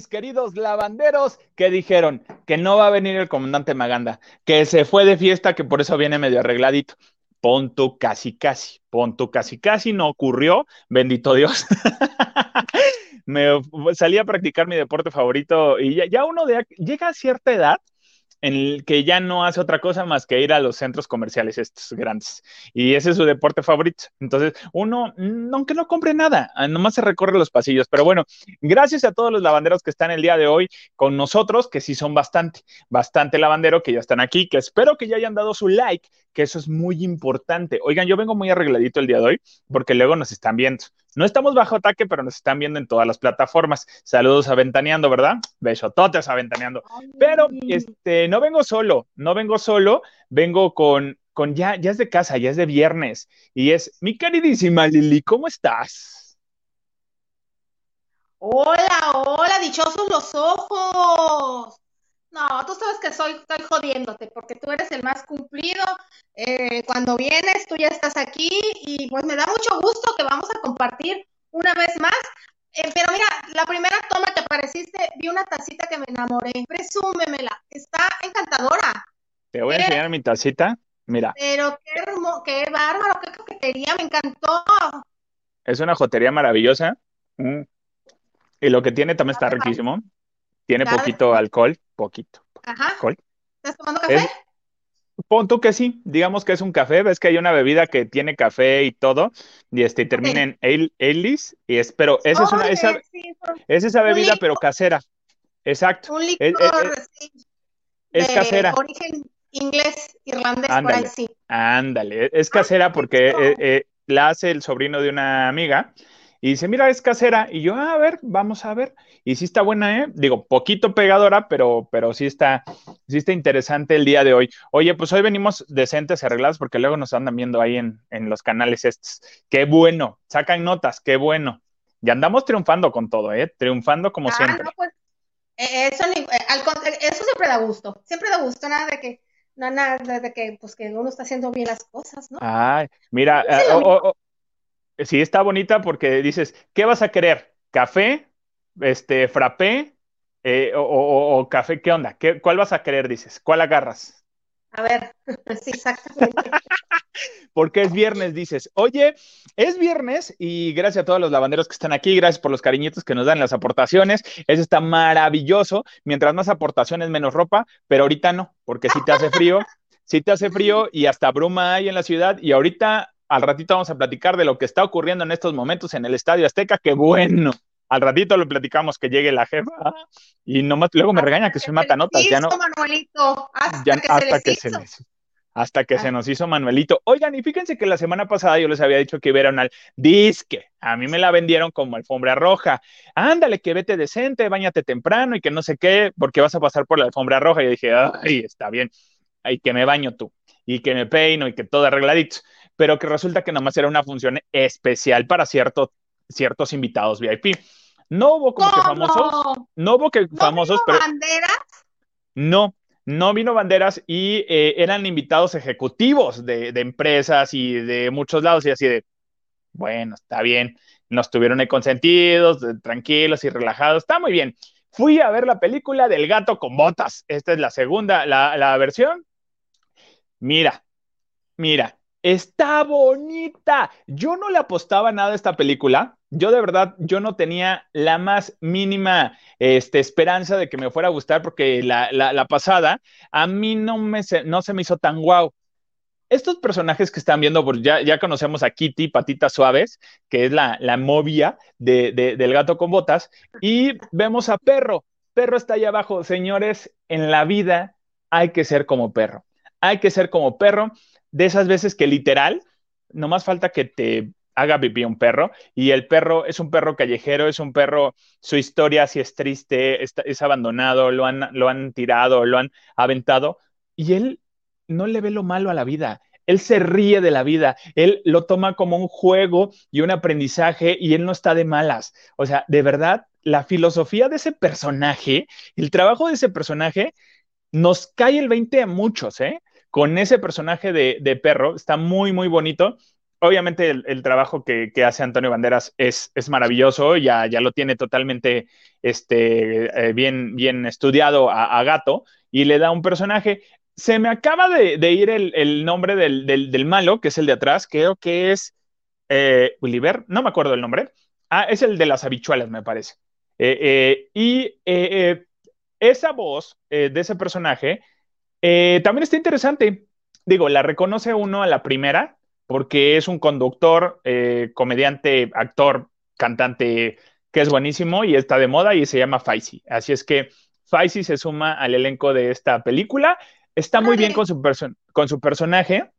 mis queridos lavanderos, que dijeron que no va a venir el comandante Maganda, que se fue de fiesta, que por eso viene medio arregladito. Ponto casi casi, ponto casi casi, no ocurrió, bendito Dios. Me salí a practicar mi deporte favorito y ya, ya uno de, llega a cierta edad en el que ya no hace otra cosa más que ir a los centros comerciales estos grandes. Y ese es su deporte favorito. Entonces, uno, mm, aunque no compre nada, ah, nomás se recorre los pasillos. Pero bueno, gracias a todos los lavanderos que están el día de hoy con nosotros, que sí son bastante, bastante lavandero, que ya están aquí, que espero que ya hayan dado su like, que eso es muy importante. Oigan, yo vengo muy arregladito el día de hoy porque luego nos están viendo. No estamos bajo ataque, pero nos están viendo en todas las plataformas. Saludos a Ventaneando, ¿verdad? Besototes a Ventaneando. Pero este, no vengo solo, no vengo solo, vengo con, con ya, ya es de casa, ya es de viernes. Y es mi queridísima Lili, ¿cómo estás? Hola, hola, dichosos los ojos. No, tú sabes que soy, estoy jodiéndote porque tú eres el más cumplido. Eh, cuando vienes, tú ya estás aquí y pues me da mucho gusto que vamos a compartir una vez más. Eh, pero mira, la primera toma que apareciste, vi una tacita que me enamoré. Presúmemela, está encantadora. Te voy a enseñar mi tacita. Mira. Pero qué, qué bárbaro, qué coquetería, me encantó. Es una jotería maravillosa. Mm. Y lo que tiene también está riquísimo. Tiene poquito alcohol, poquito. Ajá. ¿Estás tomando café? pon tú que sí, digamos que es un café, ves que hay una bebida que tiene café y todo, y este termina en Ailis, y es, pero esa es una, esa, es esa bebida, pero casera. Exacto. Un licor, es, casera. Origen inglés, irlandés, por ahí sí. Ándale, es casera porque eh, eh, la hace el sobrino de una amiga y dice, mira, es casera. Y yo, ah, a ver, vamos a ver. Y sí está buena, ¿eh? Digo, poquito pegadora, pero, pero sí, está, sí está interesante el día de hoy. Oye, pues hoy venimos decentes y arreglados porque luego nos andan viendo ahí en, los canales estos. Qué bueno, sacan notas, qué bueno. Y andamos triunfando con todo, ¿eh? Triunfando como ah, siempre. No, pues, eh, eso, eh, eso siempre da gusto. Siempre da gusto, nada de que nada de que, pues, que uno está haciendo bien las cosas, ¿no? Ay, mira, sí está bonita porque dices, ¿qué vas a querer? ¿Café? Este, frappé? Eh, o, café, ¿qué onda? ¿Qué, ¿Cuál vas a querer, dices? ¿Cuál agarras? A ver, sí, exactamente. Porque es viernes, dices, oye, es viernes y gracias a todos los lavanderos que están aquí, gracias por los cariñitos que nos dan las aportaciones, eso está maravilloso, mientras más aportaciones, menos ropa, pero ahorita no, porque si te hace frío, si te hace frío y hasta bruma hay en la ciudad y ahorita al ratito vamos a platicar de lo que está ocurriendo en estos momentos en el Estadio Azteca. ¡Qué bueno! Al ratito lo platicamos que llegue la jefa y nomás luego me regaña que soy matanotas. Ya no. Manuelito, hasta, que, se, hasta que se ah. nos hizo Manuelito. Oigan, y fíjense que la semana pasada yo les había dicho que vieron al disque. A mí me la vendieron como alfombra roja. Ándale, que vete decente, bañate temprano y que no sé qué, porque vas a pasar por la alfombra roja. Y yo dije, ay, está bien. Ay, que me baño tú y que me peino y que todo arregladito pero que resulta que nomás era una función especial para ciertos invitados VIP. No hubo como que famosos, no hubo que famosos, pero... banderas? No, no vino banderas y eh, eran invitados ejecutivos de, empresas y de muchos lados y así de, bueno, está bien, nos tuvieron consentidos, tranquilos y relajados, está muy bien. Fui a ver la película del gato con botas. Esta es la segunda, la, la versión. Mira, mira, Está bonita. Yo no le apostaba nada a esta película. Yo de verdad, yo no tenía la más mínima este, esperanza de que me fuera a gustar porque la, pasada a mí no, me, no se me hizo tan guau. Estos personajes que están viendo, pues ya, ya conocemos a Kitty, Patitas Suaves, que es la, la movia de, del gato con botas, y vemos a Perro. Perro está ahí abajo. Señores, en la vida hay que ser como perro. Hay que ser como perro de esas veces que literal, no más falta que te haga pipí un perro y el perro es un perro callejero, es un perro, su historia si es triste, es, abandonado, lo han, lo han tirado, lo han aventado y él no le ve lo malo a la vida. Él se ríe de la vida, él lo toma como un juego y un aprendizaje y él no está de malas. O sea, de verdad, la filosofía de ese personaje, el trabajo de ese personaje, nos cae el 20 a muchos, ¿eh? Con ese personaje de, perro, está muy, muy bonito. obviamente el, trabajo que, hace Antonio Banderas es, maravilloso, ya, ya lo tiene totalmente este, eh, bien, bien estudiado a, Gato y le da un personaje. Se me acaba de, ir el, nombre del, malo, que es el de atrás, creo que es eh, no me acuerdo el nombre. Ah, es el de las habichuelas, me parece. Eh, eh, y esa voz de ese personaje también está interesante. Digo, la reconoce uno a la primera, porque es un conductor, eh, comediante, actor, cantante que es buenísimo y está de moda y se llama Faisy. Así es que Faisy se suma al elenco de esta película. Está muy bien con su, con su personaje.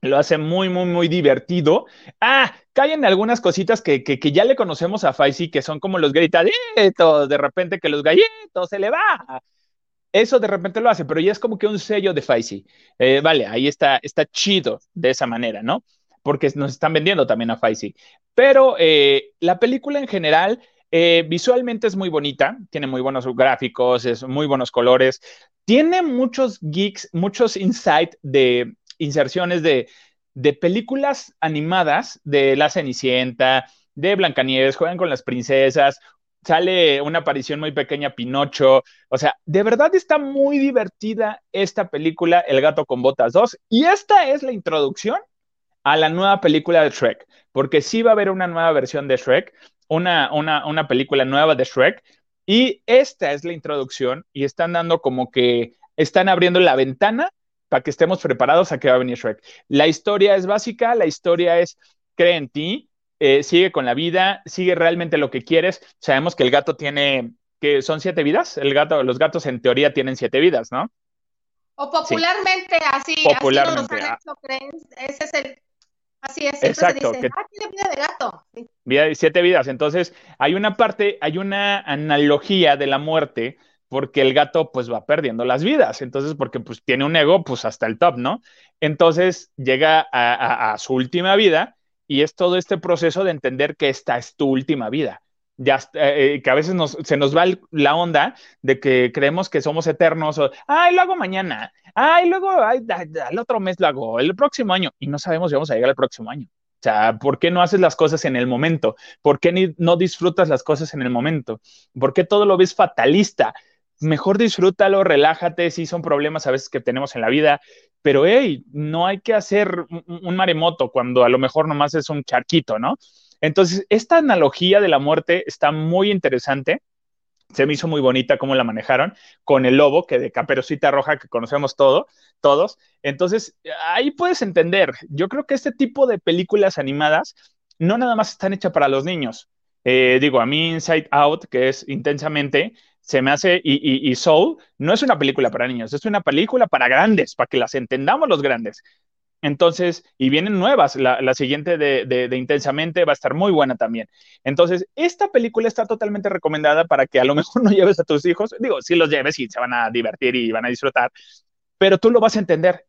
Lo hace muy, muy, muy divertido. Ah, caen algunas cositas que, ya le conocemos a Faisy, que son como los gritaditos, de repente que los galletos se le va eso de repente lo hace, pero ya es como que un sello de Faisy. Eh, vale, ahí está, está chido de esa manera, ¿no? Porque nos están vendiendo también a Faisy. Pero eh, la película en general, eh, visualmente es muy bonita, tiene muy buenos gráficos, es muy buenos colores, tiene muchos geeks, muchos insight de inserciones de películas animadas de La Cenicienta, de Blancanieves, juegan con las princesas, sale una aparición muy pequeña, Pinocho. O sea, de verdad está muy divertida esta película, El gato con botas 2. Y esta es la introducción a la nueva película de Shrek, porque sí va a haber una nueva versión de Shrek, una, una, una película nueva de Shrek. Y esta es la introducción y están dando como que están abriendo la ventana para que estemos preparados a que va a venir Shrek. La historia es básica, la historia es cree en ti, eh, sigue con la vida, sigue realmente lo que quieres. Sabemos que el gato tiene, que son siete vidas, el gato, los gatos en teoría tienen siete vidas, ¿no? O popularmente, así, popularmente, así lo creen, ese es el, así es, Exacto, se dice, ah, tiene vida de gato. Vida de siete vidas, entonces hay una parte, hay una analogía de la muerte, porque el gato pues va perdiendo las vidas, entonces porque pues tiene un ego pues hasta el top, ¿no? Entonces llega a su última vida y es todo este proceso de entender que esta es tu última vida. Ya, eh, eh, que a veces se nos va la onda de que creemos que somos eternos o, ay, lo hago mañana, ay, luego, ay, otro mes lo hago, el próximo año, y no sabemos si vamos a llegar al próximo año. O sea, ¿por qué no haces las cosas en el momento? ¿Por qué no disfrutas las cosas en el momento? ¿Por qué todo lo ves fatalista? Mejor disfrútalo, relájate, sí son problemas a veces que tenemos en la vida, pero hey, no hay que hacer un, maremoto cuando a lo mejor nomás es un charquito, ¿no? Entonces, esta analogía de la muerte está muy interesante. Se me hizo muy bonita cómo la manejaron con el lobo, que de caperucita roja que conocemos todo, todos. Entonces, ahí puedes entender. Yo creo que este tipo de películas animadas no nada más están hechas para los niños. Eh, digo, a mí Inside Out, que es intensamente, se me hace, y, Soul no es una película para niños, es una película para grandes, para que las entendamos los grandes. Entonces, y vienen nuevas, la, siguiente de, Intensamente va a estar muy buena también. Entonces, esta película está totalmente recomendada para que a lo mejor no lleves a tus hijos, digo, si los lleves y se van a divertir y van a disfrutar, pero tú lo vas a entender.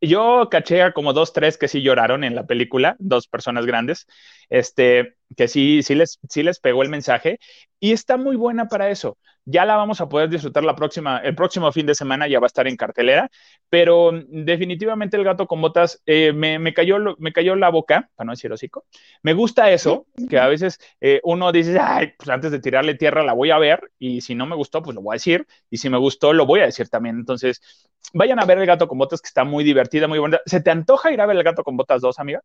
Yo caché a como dos, tres que sí lloraron en la película, dos personas grandes, este, que sí, sí les, sí les pegó el mensaje y está muy buena para eso ya la vamos a poder disfrutar la próxima, el próximo fin de semana, ya va a estar en cartelera, pero definitivamente el gato con botas eh, me, cayó, me cayó la boca, para no decir hocico. Me gusta eso, que a veces eh, uno dice, ay, pues antes de tirarle tierra la voy a ver, y si no me gustó, pues lo voy a decir, y si me gustó, lo voy a decir también. Entonces, vayan a ver el gato con botas, que está muy divertida, muy bonita. ¿Se te antoja ir a ver el gato con botas 2, amiga?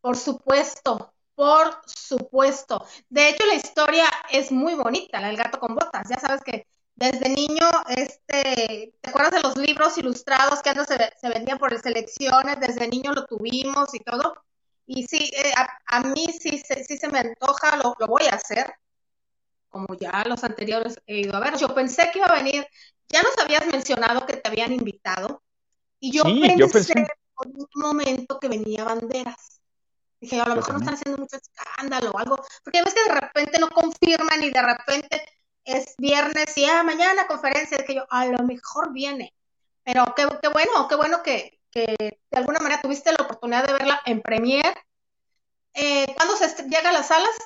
Por supuesto, por supuesto. De hecho, la historia es muy bonita, la del gato con botas. Ya sabes que desde niño, este, ¿te acuerdas de los libros ilustrados que antes se, vendían por selecciones? Desde niño lo tuvimos y todo. Y sí, eh, a, mí sí, sí, se me antoja, lo, voy a hacer, como ya los anteriores he ido a ver. Yo pensé que iba a venir, ya nos habías mencionado que te habían invitado, y yo, pensé, yo pensé por un momento que venía Banderas. Dije, a lo mejor no están haciendo mucho escándalo o algo, porque ves que de repente no confirman y de repente es viernes y ah, mañana conferencia, que yo, a lo mejor viene. Pero qué, qué bueno, qué bueno que, que, de alguna manera tuviste la oportunidad de verla en premier. Eh, ¿Cuándo se llega a las salas?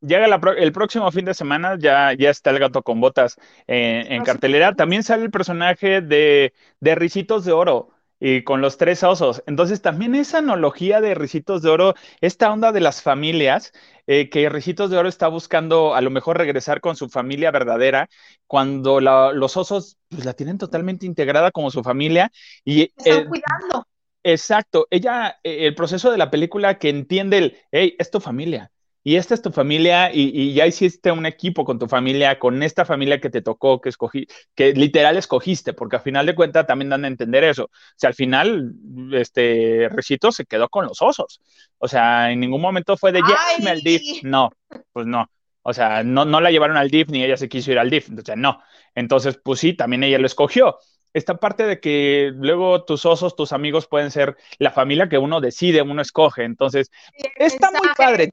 Llega el próximo fin de semana, ya, ya está el gato con botas en ah, cartelera. También sale el personaje de, de Ricitos de Oro. Y con los tres osos. Entonces también esa analogía de Ricitos de Oro, esta onda de las familias, eh, que Ricitos de Oro está buscando a lo mejor regresar con su familia verdadera, cuando los osos pues, la tienen totalmente integrada como su familia y... Están cuidando. Exacto, ella, eh, el proceso de la película que entiende el, hey, es tu familia, y esta es tu familia y, ya hiciste un equipo con tu familia, con esta familia que te tocó, que escogí, que literal escogiste, porque al final de cuentas también dan a entender eso. O sea, al final, este Recito se quedó con los osos. O sea, en ningún momento fue de llévame al DIF. No, pues no. O sea, no, no la llevaron al DIF ni ella se quiso ir al DIF. O sea, no. Entonces, pues sí, también ella lo escogió esta parte de que luego tus osos, tus amigos pueden ser la familia que uno decide, uno escoge. Entonces, está muy padre.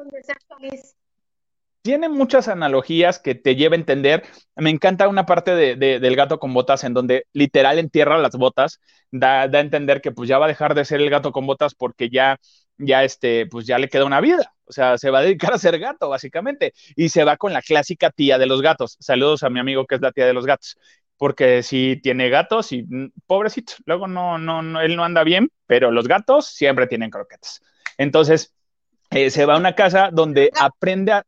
Tiene muchas analogías que te lleva a entender. Me encanta una parte de, del gato con botas en donde literal entierra las botas, da, da, a entender que pues ya va a dejar de ser el gato con botas porque ya, ya este, pues ya le queda una vida. O sea, se va a dedicar a ser gato, básicamente. Y se va con la clásica tía de los gatos. Saludos a mi amigo que es la tía de los gatos porque si tiene gatos y mm, pobrecito, luego no, no, él no anda bien, pero los gatos siempre tienen croquetas. Entonces, eh, se va a una casa donde aprende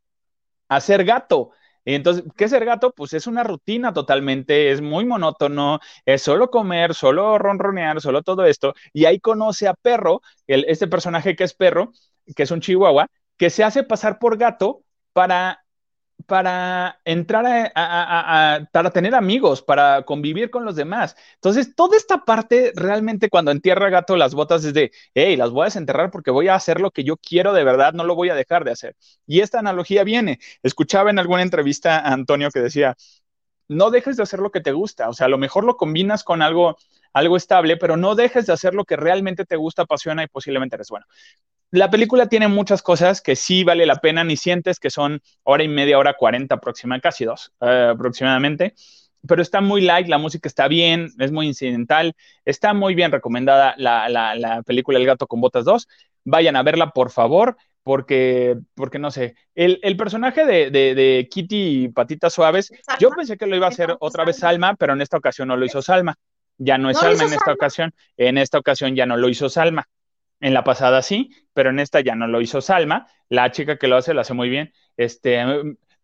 a, ser gato. Y entonces, ¿qué es ser gato? Pues es una rutina totalmente, es muy monótono, es solo comer, solo ronronear, solo todo esto. Y ahí conoce a Perro, el, este personaje que es Perro, que es un chihuahua, que se hace pasar por gato para para entrar a, para tener amigos, para convivir con los demás. Entonces, toda esta parte realmente cuando entierra gato las botas es de, hey, las voy a desenterrar porque voy a hacer lo que yo quiero de verdad, no lo voy a dejar de hacer. Y esta analogía viene. Escuchaba en alguna entrevista a Antonio que decía, no dejes de hacer lo que te gusta, o sea, a lo mejor lo combinas con algo, algo estable, pero no dejes de hacer lo que realmente te gusta, apasiona y posiblemente eres bueno la película tiene muchas cosas que sí vale la pena, ni sientes que son hora y media, hora cuarenta aproximadamente, casi dos eh, aproximadamente, pero está muy light, la música está bien, es muy incidental, está muy bien recomendada la, película El gato con botas 2. Vayan a verla, por favor, porque, porque no sé, el, personaje de, de, Kitty Patitas Suaves, yo pensé que lo iba a hacer otra vez Salma, pero en esta ocasión no lo hizo Salma. Ya no es Salma en esta ocasión, en esta ocasión ya no lo hizo Salma. En la pasada sí, pero en esta ya no lo hizo Salma. La chica que lo hace lo hace muy bien. Este,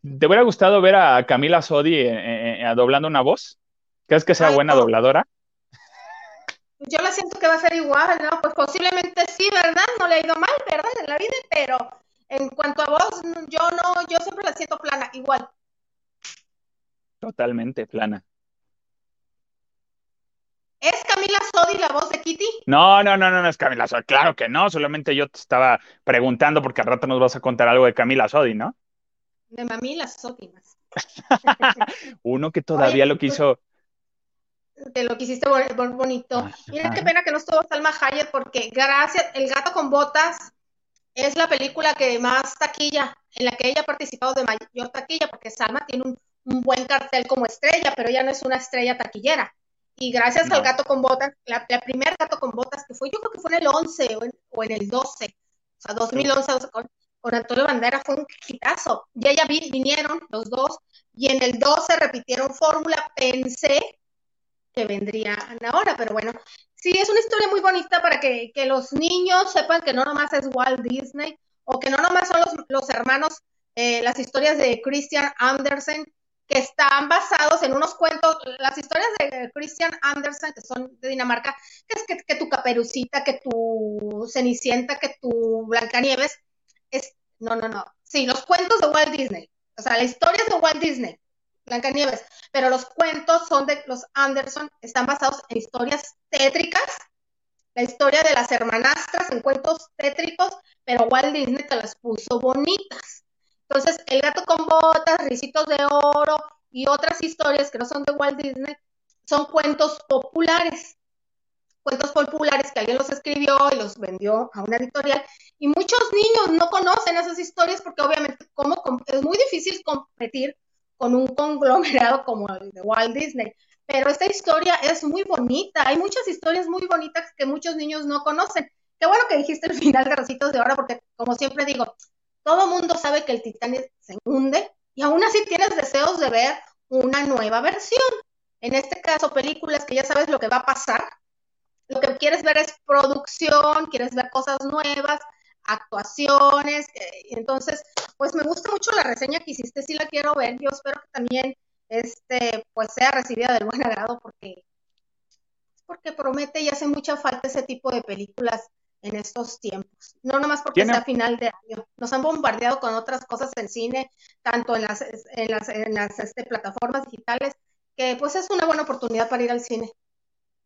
¿Te hubiera gustado ver a Camila Sodi eh, eh, eh, doblando una voz? ¿Crees que sea buena dobladora? Yo la siento que va a ser igual, ¿no? Pues posiblemente sí, ¿verdad? No le ha ido mal, ¿verdad? En la vida, pero en cuanto a voz, yo no, yo siempre la siento plana, igual. Totalmente plana. ¿Es Camila Sodi la voz de Kitty? No, no, no, no, no es Camila Sodi. Claro que no, solamente yo te estaba preguntando porque al rato nos vas a contar algo de Camila Sodi, ¿no? De Mamila Sodi. Uno que todavía lo quiso. Te lo quisiste bonito. Mira qué pena que no estuvo Salma Hayek porque gracias, El gato con botas es la película que más taquilla, en la que ella ha participado de mayor taquilla, porque Salma tiene un, un buen cartel como estrella, pero ella no es una estrella taquillera. Y gracias al gato con botas, la, primer gato con botas que fue, yo creo que fue en el 11 o en, el 12, o sea, 2011 con, con Antonio Bandera fue un quitazo. Y ella vinieron los dos y en el 12 repitieron fórmula. Pensé que vendrían ahora, pero bueno, sí, es una historia muy bonita para que, los niños sepan que no nomás es Walt Disney o que no nomás son los, los hermanos, eh, las historias de Christian Andersen, que están basados en unos cuentos, las historias de Christian Andersen, que son de Dinamarca, que es que, tu caperucita, que tu cenicienta, que tu Blancanieves, es, no, no, no, sí, los cuentos de Walt Disney, o sea, la historia es de Walt Disney, Blancanieves, pero los cuentos son de los Anderson, están basados en historias tétricas, la historia de las hermanastras en cuentos tétricos, pero Walt Disney te las puso bonitas. Entonces, El gato con botas, Ricitos de oro y otras historias que no son de Walt Disney son cuentos populares. Cuentos populares que alguien los escribió y los vendió a una editorial. Y muchos niños no conocen esas historias porque obviamente es muy difícil competir con un conglomerado como el de Walt Disney. Pero esta historia es muy bonita. Hay muchas historias muy bonitas que muchos niños no conocen. Qué bueno que dijiste el final de de Oro, porque como siempre digo, todo mundo sabe que el Titanic se hunde y aún así tienes deseos de ver una nueva versión. En este caso, películas que ya sabes lo que va a pasar, lo que quieres ver es producción, quieres ver cosas nuevas, actuaciones, eh, entonces, pues me gusta mucho la reseña que hiciste, sí la quiero ver, yo espero que también, este, pues sea recibida del buen agrado, porque, porque promete y hace mucha falta ese tipo de películas en estos tiempos. No nomás porque sea final de año. Nos han bombardeado con otras cosas en cine, tanto en las, en las, en las este, plataformas digitales, que pues es una buena oportunidad para ir al cine.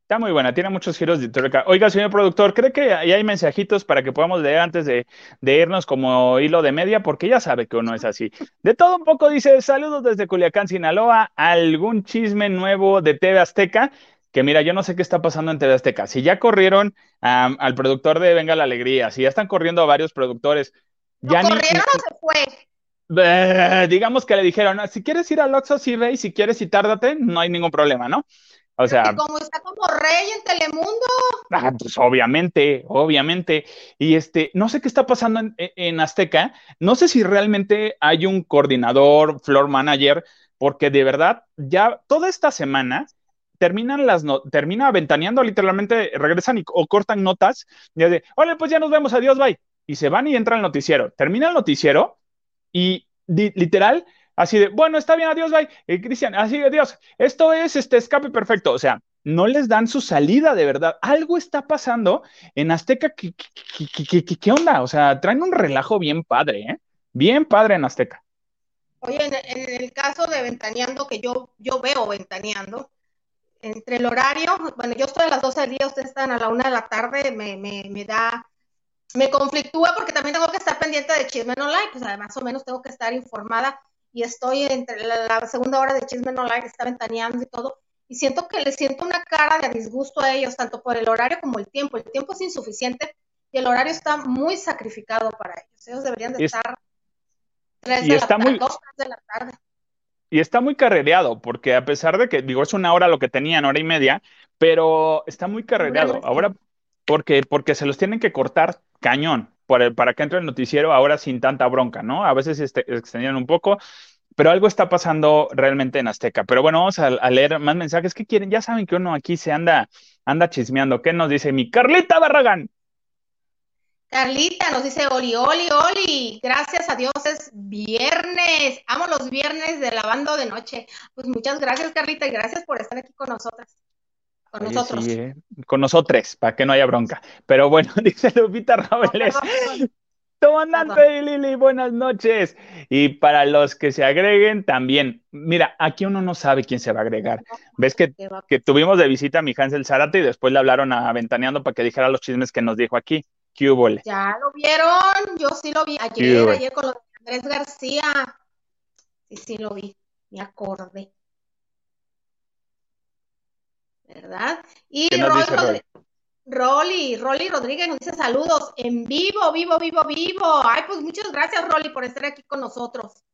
Está muy buena, tiene muchos giros de tuerca. Oiga, señor productor, ¿cree que ahí hay mensajitos para que podamos leer antes de, de, irnos como hilo de media? Porque ya sabe que uno es así. De todo un poco dice, saludos desde Culiacán, Sinaloa, algún chisme nuevo de TV Azteca que mira, yo no sé qué está pasando en TV Azteca. Si ya corrieron al productor de Venga la Alegría, si ya están corriendo a varios productores. Ya ¿No corrieron o se fue? digamos que le dijeron, si quieres ir al Oxxo, sí ve, y si quieres y tárdate, no hay ningún problema, ¿no? O sea, como está como rey en Telemundo. Ah, pues obviamente, obviamente. Y este, no sé qué está pasando en, en, Azteca. No sé si realmente hay un coordinador, floor manager, porque de verdad, ya toda esta semana terminan las no termina ventaneando, literalmente regresan y, o cortan notas, y de, hola, pues ya nos vemos, adiós, bye. Y se van y entra el noticiero. Termina el noticiero y literal, así de, bueno, está bien, adiós, bye. Cristian, así, adiós. Esto es este escape perfecto. O sea, no les dan su salida de verdad. Algo está pasando en Azteca. ¿Qué, qué, onda? O sea, traen un relajo bien padre, ¿eh? Bien padre en Azteca. Oye, en, el caso de Ventaneando, que yo, yo veo Ventaneando, entre el horario, bueno, yo estoy a las 12 del día, ustedes están a la 1 de la tarde, me, me, me da, me conflictúa porque también tengo que estar pendiente de Chisme No Like, pues más o menos tengo que estar informada y estoy entre la, segunda hora de Chisme No Like, está ventaneando y todo, y siento que le siento una cara de disgusto a ellos, tanto por el horario como el tiempo. El tiempo es insuficiente y el horario está muy sacrificado para ellos. Ellos deberían de estar 3 de, la, tarde, 2, 3 de la tarde y está muy carrereado, porque a pesar de que, digo, es una hora lo que tenían, hora y media, pero está muy carrereado. Ahora, porque, porque se los tienen que cortar cañón para que entre el noticiero ahora sin tanta bronca, ¿no? A veces este, extendían un poco, pero algo está pasando realmente en Azteca. Pero bueno, vamos a, leer más mensajes. ¿Qué quieren? Ya saben que uno aquí se anda, anda chismeando. ¿Qué nos dice mi Carlita Barragán? Carlita nos dice, Oli, Oli, Oli, gracias a Dios es viernes, amo los viernes de lavando de noche. Pues muchas gracias, Carlita, y gracias por estar aquí con nosotras. Con nosotros. ¿eh? Con nosotros, para que no haya bronca. Pero bueno, dice Lupita Robles. Comandante Lili, buenas noches. Y para los que se agreguen también, mira, aquí uno no sabe quién se va a agregar. Ves que, que tuvimos de visita a mi Hansel Zárate y después le hablaron a Ventaneando para que dijera los chismes que nos dijo aquí. ¿Qué Ya lo vieron, yo sí lo vi ayer, ayer con lo de Andrés García. Sí, sí lo vi, me acordé. ¿Verdad? Y Rolly, Rolly, Rodríguez nos dice saludos en vivo, vivo, vivo, vivo. Ay, pues muchas gracias, Rolly, por estar aquí con nosotros.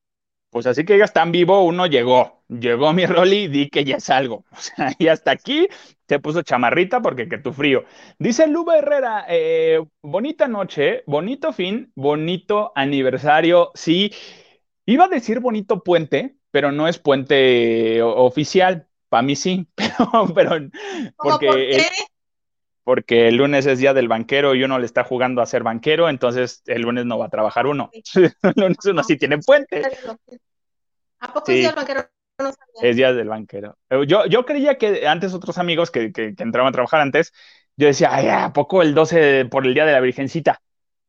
Pues así que ya tan vivo, uno llegó. Llegó mi Rolly y di que ya es algo. O sea, y hasta aquí se puso chamarrita porque que tu frío. Dice Luba Herrera, eh, bonita noche, bonito fin, bonito aniversario. Sí, iba a decir bonito puente, pero no es puente oficial. Para mí sí, pero, pero porque, por qué? Porque el lunes es día del banquero y uno le está jugando a ser banquero, entonces el lunes no va a trabajar uno. el lunes uno sí tiene puente. ¿A poco es día del banquero? es día del banquero. Eh, yo, yo creía que antes otros amigos que, que, entraban a trabajar antes, yo decía, ay, ¿a poco el 12 por el día de la Virgencita?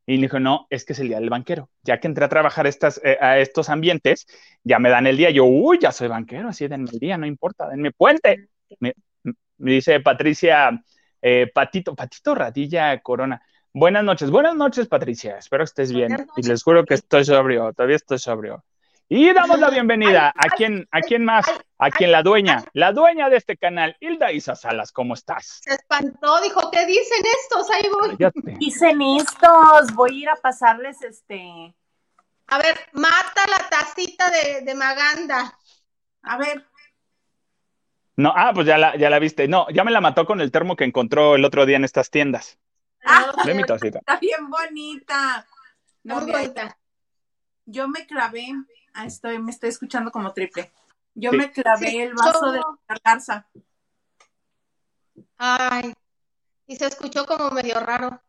Y me dijo, no, es que es el día del banquero. Ya que entré a trabajar estas, eh, a estos ambientes, ya me dan el día. Yo, uy, ya soy banquero, así denme el día, no importa, denme puente. Me, me dice Patricia, eh, Patito, Patito Radilla Corona. Buenas noches, buenas noches, Patricia. Espero que estés bien. Y les juro que estoy sobrio, todavía estoy sobrio. Y damos la bienvenida a quien, a quién más, a quien la dueña, la dueña de este canal, Hilda Isa Salas, ¿cómo estás? Se espantó, dijo, ¿qué dicen estos? Ahí voy. Dicen estos, voy a ir a pasarles este. A ver, mata la tacita de, de Maganda. A ver. No, ah, pues ya la, ya la viste. No, ya me la mató con el termo que encontró el otro día en estas tiendas. Ah, Está bien bonita. No, bonita. Yo me clavé, ah, estoy, me estoy escuchando como triple. Yo me clavé el vaso de la garza. Ay, Y se escuchó como medio raro.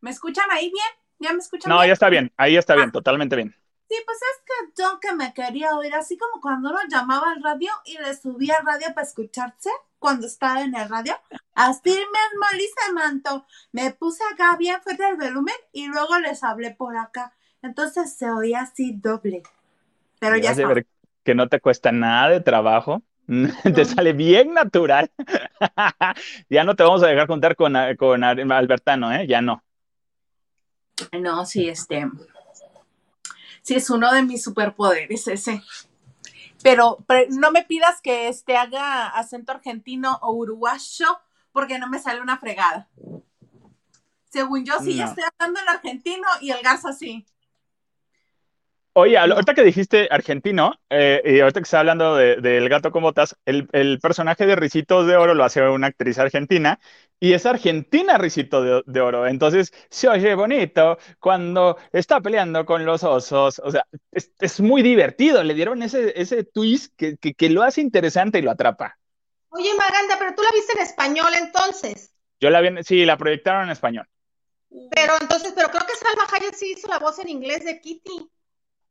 ¿Me escuchan ahí bien? ¿Ya me escuchan no, ya está bien, ahí está bien, ah. totalmente bien. Sí, pues es que yo que me quería oír, así como cuando uno llamaba al radio y le subía al radio para escucharse cuando estaba en el radio. Así mismo, Lisa Manto, me puse acá bien fuerte el volumen y luego les hablé por acá. Entonces se oía así doble. Pero ya sabes que no te cuesta nada de trabajo. te sale bien natural. ya no te vamos a dejar contar con, con Albertano, ¿eh? Ya no. No, sí, este. Sí, es uno de mis superpoderes ese. Pero, no me pidas que este haga acento argentino o uruguayo, porque no me sale una fregada. Según yo, sí, ya estoy hablando el argentino y el Garza sí. Oye, ahorita que dijiste argentino, eh, y ahorita que está hablando del gato con botas, el, personaje de Ricitos de Oro lo hace una actriz argentina, y es argentina Ricito de, Oro. Entonces se oye bonito cuando está peleando con los osos. O sea, es, muy divertido. Le dieron ese, ese twist que, que, lo hace interesante y lo atrapa. Oye, Maganda, pero tú la viste en español entonces. Yo la vi, sí, la proyectaron en español. Pero entonces, pero creo que Salma Hayek sí hizo la voz en inglés de Kitty.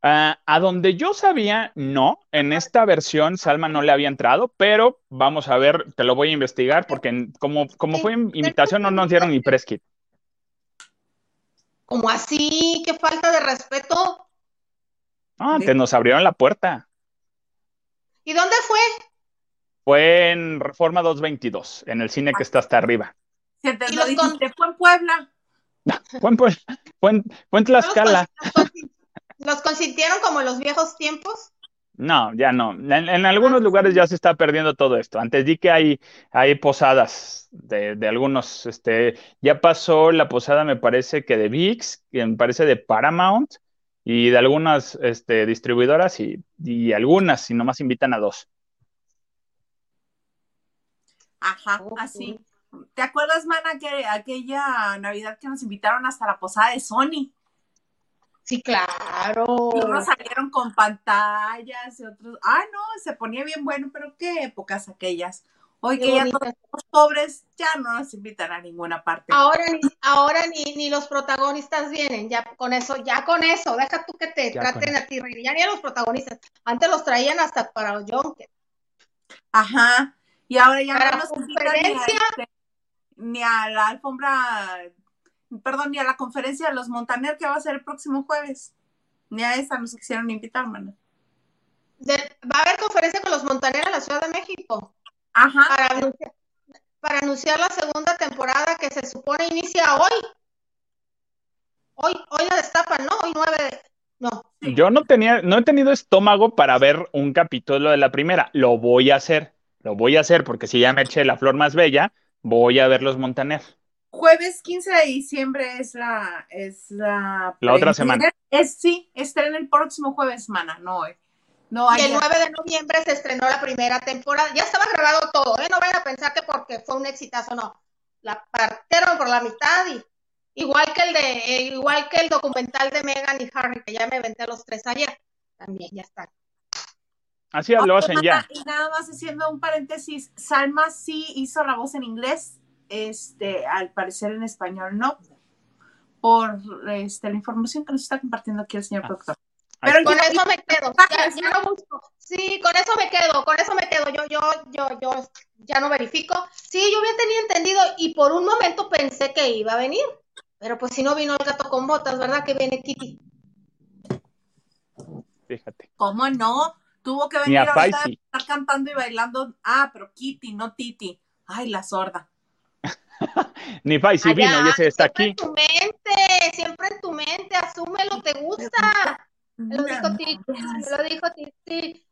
Ah, a donde yo sabía, no, en esta versión Salma no le había entrado, pero vamos a ver, te lo voy a investigar porque como, como fue invitación no nos dieron ni press kit. ¿Cómo así? ¿Qué falta de respeto? Ah, te nos abrieron la puerta. ¿Y dónde fue? Fue en Reforma 222, en el cine que está hasta arriba. ¿Y lo dijiste, fue en Puebla. fue en, Puebla, fue fue en Tlaxcala. ¿Los consintieron como en los viejos tiempos? No, ya no. En, algunos lugares ya se está perdiendo todo esto. Antes di que hay, hay posadas de, algunos, este, ya pasó la posada, me parece que de VIX, que me parece de Paramount y de algunas este, distribuidoras y, y algunas, y nomás invitan a dos. Ajá, así. ¿Te acuerdas, Mana, que aquella Navidad que nos invitaron hasta la posada de Sony? Sí, claro. Y unos salieron con pantallas y otros, ah, no, se ponía bien bueno, pero qué épocas aquellas. Hoy que ya todos los pobres ya no nos invitan a ninguna parte. Ahora ni, ahora ni, ni los protagonistas vienen, ya con eso, ya con eso, deja tú que te traten a ti, ya ni a los protagonistas. Antes los traían hasta para los. Ajá. Y ahora ya no nos invitan ni a, este, ni a la alfombra perdón, ni a la conferencia de los Montaner que va a ser el próximo jueves. Ni a esa nos quisieron invitar, mano. va a haber conferencia con los Montaner en la Ciudad de México. Ajá. Para anunciar, la segunda temporada que se supone inicia hoy. Hoy, hoy la destapan, ¿no? Hoy nueve. No. Yo no tenía, no he tenido estómago para ver un capítulo de la primera. Lo voy a hacer. Lo voy a hacer porque si ya me eché la flor más bella, voy a ver los Montaner. Jueves 15 de diciembre es la es la, la otra semana. Es sí, estrena el próximo jueves, semana, no hoy. No y el 9 de noviembre se estrenó la primera temporada. Ya estaba grabado todo, ¿eh? No vayan a pensar que porque fue un exitazo, no. La partieron por la mitad y igual que el de eh, igual que el documental de Megan y Harry que ya me venté los tres ayer. También ya está. Así lo hacen ya. Y nada más haciendo un paréntesis, Salma sí hizo la voz en inglés este, al parecer en español no, por este, la información que nos está compartiendo aquí el señor ah. doctor. Pero con eso me quedo, ya, no busco. Sí, con eso me quedo, con eso me quedo. Yo, yo, yo, yo ya no verifico. Sí, yo bien tenía entendido y por un momento pensé que iba a venir. Pero pues si no vino el gato con botas, ¿verdad? Que viene Kitty. Fíjate. ¿Cómo no? Tuvo que venir a, estar cantando y bailando. Ah, pero Kitty, no Titi. Ay, la sorda. Ni Faisy vino y ese está aquí. En tu mente, siempre en tu mente, asúmelo, te gusta. Me lo dijo Titi, me lo dijo Titi.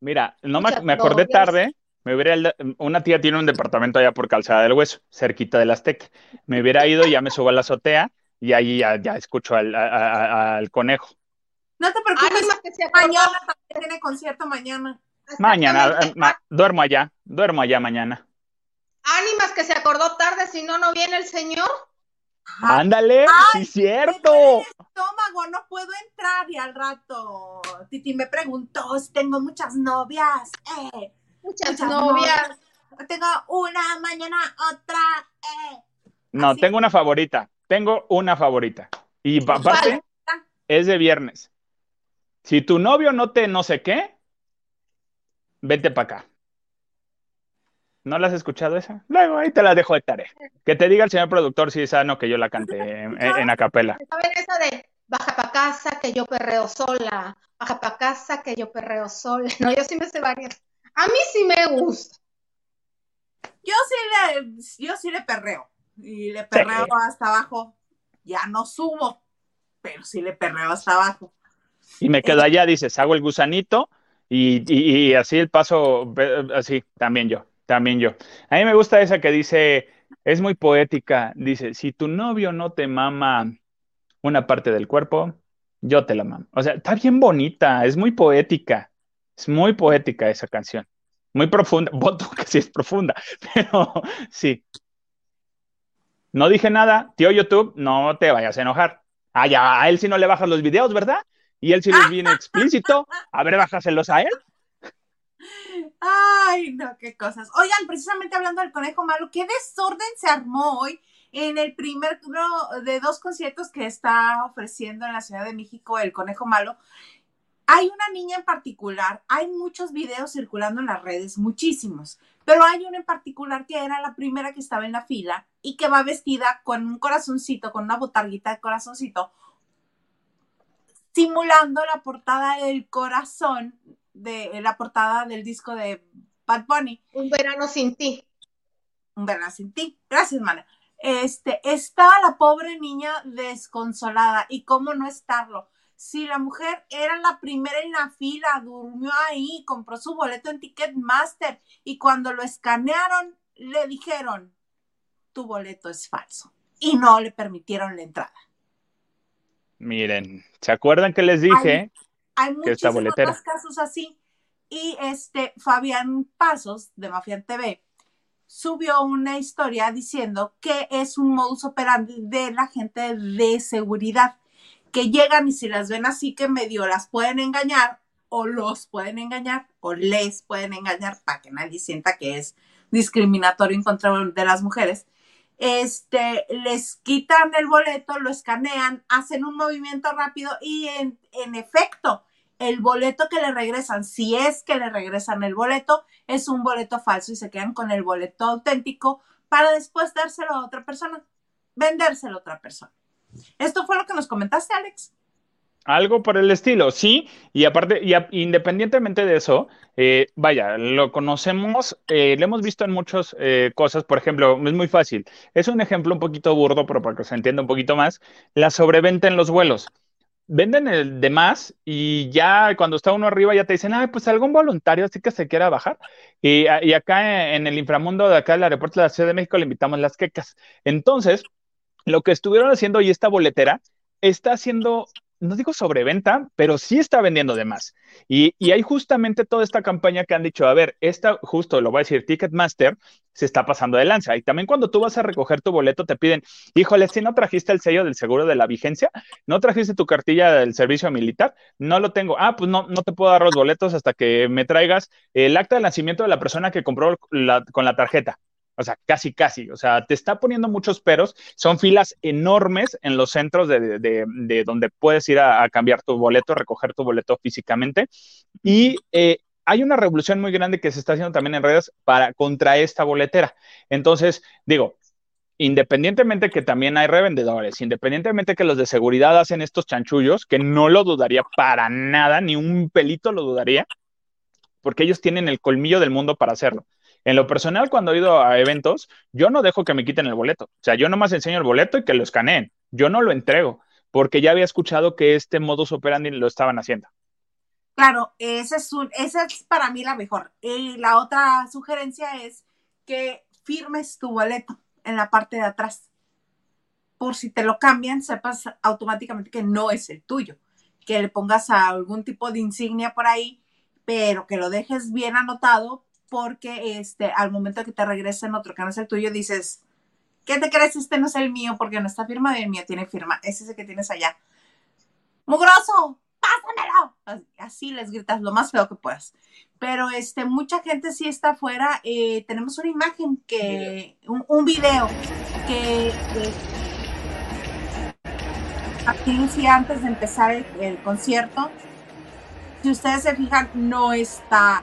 Mira, no me, acordé tarde, me hubiera, una tía tiene un departamento allá por Calzada del Hueso, cerquita del Azteca. Me hubiera ido, ya me subo a la azotea y ahí ya, escucho al, al, conejo. No te preocupes, mañana también tiene concierto mañana. Mañana, eh, duermo allá, duermo allá mañana. Ánimas que se acordó tarde, si no, no viene el señor. Ándale, sí, cierto. estómago, no puedo entrar y al rato Titi me preguntó si tengo muchas novias. Eh, muchas, novias. tengo una, mañana otra. Eh. No, Así. tengo una favorita. Tengo una favorita. Y aparte, es de viernes. Si tu novio no te no sé qué, vete para acá. ¿No la has escuchado esa? Luego ahí te la dejo de tarea. Que te diga el señor productor si es sano que yo la cante en, en, en acapela. ¿Saben esa de baja pa' casa que yo perreo sola? Baja pa' casa que yo perreo sola. No, yo sí me sé varias. A mí sí me gusta. Yo sí le, yo sí le perreo. Y le perreo hasta abajo. Ya no subo, pero sí le perreo hasta abajo. Y me quedo allá, dices, hago el gusanito y, y- y así el paso, así, también yo, también yo. A mí me gusta esa que dice, es muy poética, dice, si tu novio no te mama una parte del cuerpo, yo te la mamo. O sea, está bien bonita, es muy poética, es muy poética esa canción, muy profunda, voto que sí es profunda, pero sí. No dije nada, tío YouTube, no te vayas a enojar. Ah, ya, a él sí no le bajas los videos, ¿verdad? Y él sí les viene explícito. A ver, bájaselos a él. Ay, no, qué cosas. Oigan, precisamente hablando del conejo malo, qué desorden se armó hoy en el primer uno de dos conciertos que está ofreciendo en la Ciudad de México el conejo malo. Hay una niña en particular, hay muchos videos circulando en las redes, muchísimos, pero hay una en particular que era la primera que estaba en la fila y que va vestida con un corazoncito, con una botarguita de corazoncito, simulando la portada del corazón de la portada del disco de Bad Bunny, Un verano sin ti. Un verano sin ti. Gracias, mana. Este, estaba la pobre niña desconsolada. ¿Y cómo no estarlo? Si la mujer era la primera en la fila, durmió ahí, compró su boleto en Ticketmaster y cuando lo escanearon, le dijeron, tu boleto es falso. Y no le permitieron la entrada. Miren, ¿se acuerdan que les dije? Hay muchísimos más casos así. Y este Fabián Pasos de Mafian TV subió una historia diciendo que es un modus operandi de la gente de seguridad, que llegan y si las ven así que medio las pueden engañar o los pueden engañar o les pueden engañar para que nadie sienta que es discriminatorio en contra de las mujeres. Este, les quitan el boleto, lo escanean, hacen un movimiento rápido y en, en efecto, el boleto que le regresan, si es que le regresan el boleto, es un boleto falso y se quedan con el boleto auténtico para después dárselo a otra persona, vendérselo a otra persona. Esto fue lo que nos comentaste, Alex. Algo por el estilo, sí. Y aparte, y a- independientemente de eso, eh, vaya, lo conocemos, eh, lo hemos visto en muchas eh, cosas. Por ejemplo, es muy fácil. Es un ejemplo un poquito burdo, pero para que se entienda un poquito más, la sobreventa en los vuelos. Venden el de más y ya cuando está uno arriba ya te dicen, ay, pues algún voluntario así que se quiera bajar. Y, y acá en el inframundo de acá del aeropuerto de la Ciudad de México le invitamos las quecas. Entonces, lo que estuvieron haciendo y esta boletera está haciendo, no digo sobreventa, pero sí está vendiendo de más. Y, y hay justamente toda esta campaña que han dicho, a ver, esta, justo lo voy a decir, Ticketmaster se está pasando de lanza. Y también cuando tú vas a recoger tu boleto te piden, híjole, si no trajiste el sello del seguro de la vigencia, no trajiste tu cartilla del servicio militar, no lo tengo. Ah, pues no, no te puedo dar los boletos hasta que me traigas el acta de nacimiento de la persona que compró con la tarjeta. O sea, casi, casi. O sea, te está poniendo muchos peros. Son filas enormes en los centros de, de- de donde puedes ir a, cambiar tu boleto, recoger tu boleto físicamente. Y eh, hay una revolución muy grande que se está haciendo también en redes para contra esta boletera. Entonces, digo, independientemente que también hay revendedores, independientemente que los de seguridad hacen estos chanchullos, que no lo dudaría para nada, ni un pelito lo dudaría, porque ellos tienen el colmillo del mundo para hacerlo. En lo personal, cuando he ido a eventos, yo no dejo que me quiten el boleto. O sea, yo nomás enseño el boleto y que lo escaneen. Yo no lo entrego, porque ya había escuchado que este modus operandi lo estaban haciendo. Claro, esa es, para mí la mejor. Y la otra sugerencia es que firmes tu boleto en la parte de atrás. Por si te lo cambian, sepas automáticamente que no es el tuyo. Que le pongas algún tipo de insignia por ahí, pero que lo dejes bien anotado porque este, al momento que te regresen otro que no es el tuyo, dices, ¿qué te crees? Este no es el mío porque no está firmado y el mío tiene firma. Ese es el que tienes allá. ¡Mugroso! pásamelo. Así, les gritas lo más feo que puedas. Pero este, mucha gente sí está afuera. Eh, tenemos una imagen que, un, un video que aquí sí antes de empezar el, el concierto. Si ustedes se fijan, no está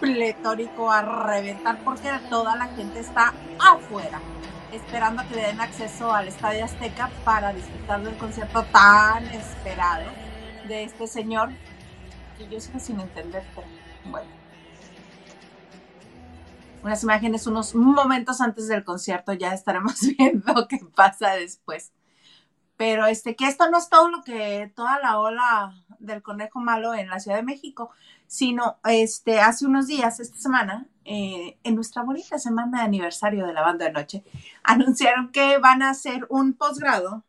pletórico a reventar porque toda la gente está afuera esperando a que le den acceso al Estadio Azteca para disfrutar del concierto tan esperado de este señor, que yo sigo sin entender, pero bueno. Unas imágenes, unos momentos antes del concierto, ya estaremos viendo qué pasa después. Pero este, que esto no es todo lo que, toda la ola del conejo malo en la Ciudad de México, sino este, hace unos días, esta semana, eh, en nuestra bonita semana de aniversario de la banda de noche, anunciaron que van a hacer un posgrado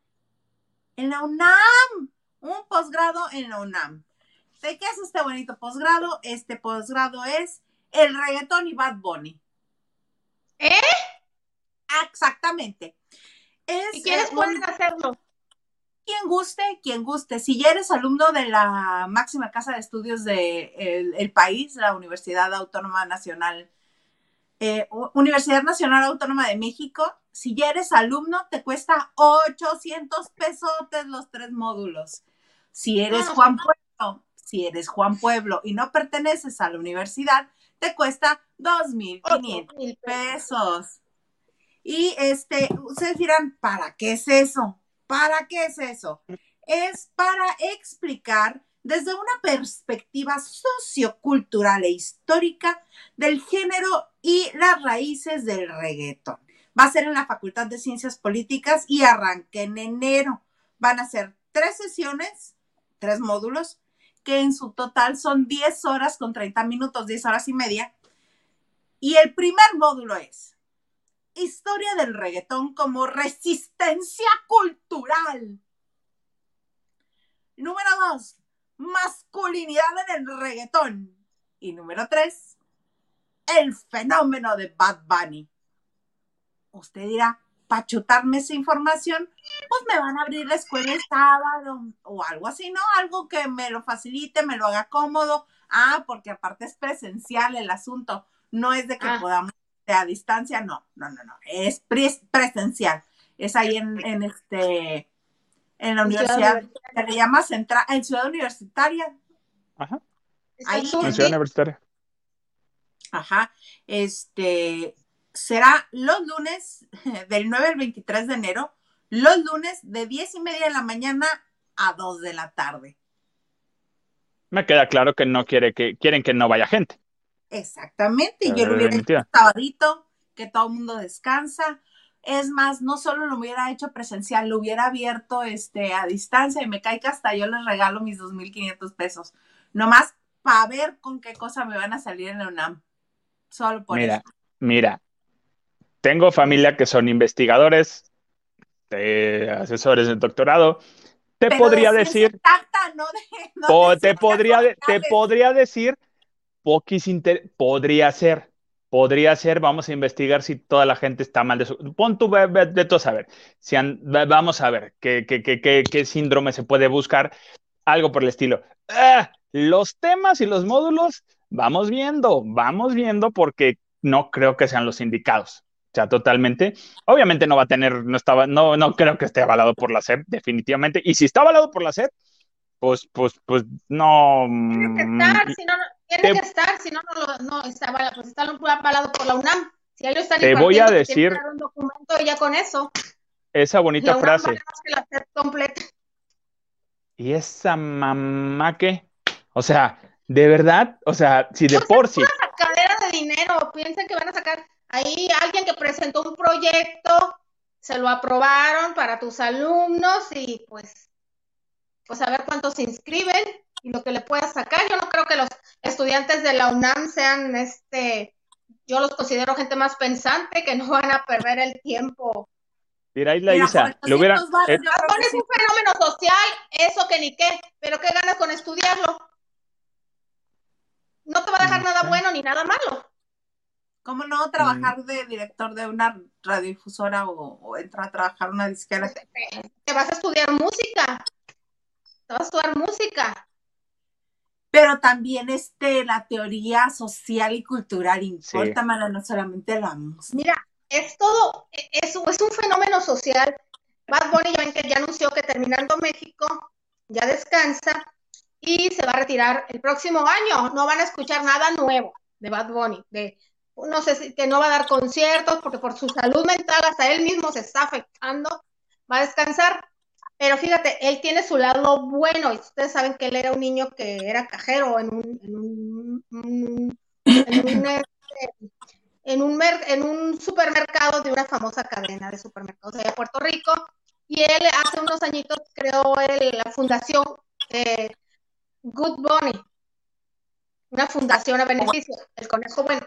en la UNAM, un posgrado en la UNAM. ¿De qué es este bonito posgrado? Este posgrado es el reggaetón y Bad Bunny. ¿Eh? Exactamente. Es, ¿Y quiénes eh, pueden un- hacerlo? Quien guste, quien guste. Si ya eres alumno de la máxima casa de estudios del de el país, la Universidad Autónoma Nacional, eh, Universidad Nacional Autónoma de México, si ya eres alumno, te cuesta 800 pesotes los tres módulos. Si eres Ah, Juan Pueblo, si eres Juan Pueblo y no perteneces a la universidad, te cuesta 2.500 mil pesos. pesos. Y este, ustedes dirán, ¿para qué es eso? ¿Para qué es eso? Es para explicar desde una perspectiva sociocultural e histórica del género y las raíces del reggaetón. Va a ser en la Facultad de Ciencias Políticas y arranca en enero. Van a ser tres sesiones, tres módulos, que en su total son 10 horas con 30 minutos, 10 horas y media. Y el primer módulo es Historia del reggaetón como resistencia cultural. Número dos, masculinidad en el reggaetón. Y número tres, el fenómeno de Bad Bunny. Usted dirá, para chutarme esa información, pues me van a abrir la escuela el sábado o algo así, ¿no? Algo que me lo facilite, me lo haga cómodo. Ah, porque aparte es presencial el asunto, no es de que Ah. podamos a distancia, no, no, no, no, es pres- presencial. Es ahí en, en este, en la universidad, se le llama Central, en Ciudad Universitaria, Ajá, Ahí en. Ciudad. Universitaria. Ajá. Este será los lunes del 9 al 23 de enero, los lunes de 10 y media de la mañana a 2 de la tarde. Me queda claro que no quiere que quieren que no vaya gente. Exactamente. Yo lo hubiera hecho sabadito, que todo el mundo descansa. Es más, no solo lo hubiera hecho presencial, lo hubiera abierto este, a distancia y me cae que hasta yo les regalo mis 2.500 pesos. Nomás para ver con qué cosa me van a salir en la UNAM. Solo por Mira, eso. mira, tengo familia que son investigadores, eh, asesores de doctorado. Te Pero podría de decir, exacta, no de- no po- de te podría, te podría decir, poquis inter- podría ser, podría ser, vamos a investigar si toda la gente está mal de su, pon tu, de todo a saber, si vamos a ver qué, qué, qué, qué, qué síndrome se puede buscar, algo por el estilo. Ah, los temas y los módulos, vamos viendo, vamos viendo porque no creo que sean los indicados. O sea, totalmente. Obviamente no va a tener, no estaba, no, no creo que esté avalado por la SEP, definitivamente. Y si está avalado por la SEP, pues, pues, pues no. Tiene que mm, estar, si no, no- tiene te- que estar, si no, no, lo- no está pues está avalado por la UNAM. Si ellos están Te voy a pues decir- que un documento ya con eso. esa bonita La UNAM frase. vale más que la completa. ¿Y esa mamá qué? O sea, de verdad, o sea, si de O sea, por sí. Sacadera de dinero, piensen que van a sacar ahí alguien que presentó un proyecto, se lo aprobaron para tus alumnos y pues, pues a ver cuántos se inscriben y lo que le puedas sacar. Yo no creo que los estudiantes de la UNAM sean este, yo los considero gente más pensante que no van a perder el tiempo. Mira, ahí la Isa, le hubieran, 800 varos, eh, yo creo Bad que Bunny es un fenómeno social, eso que ni qué, pero qué ganas con estudiarlo. No te va a dejar nada Ok. bueno ni nada malo. ¿Cómo no trabajar de director de una radiodifusora o, o entrar a trabajar en una disquera? te, te vas a estudiar música. Te vas a estudiar música. Pero también este, la teoría social y cultural importa, no solamente la música. Mira, es todo, es, es un fenómeno social. Bad Bunny ya, ya anunció que terminando México ya descansa y se va a retirar el próximo año. No van a escuchar nada nuevo de Bad Bunny, de no sé si que no va a dar conciertos porque por su salud mental hasta él mismo se está afectando, va a descansar. Pero fíjate, él tiene su lado bueno. Y ustedes saben que él era un niño que era cajero en un, en un, en un, en un, supermercado de una famosa cadena de supermercados de Puerto Rico. Y él hace unos añitos creó la fundación eh, Good Bunny, una fundación a beneficio, el conejo bueno.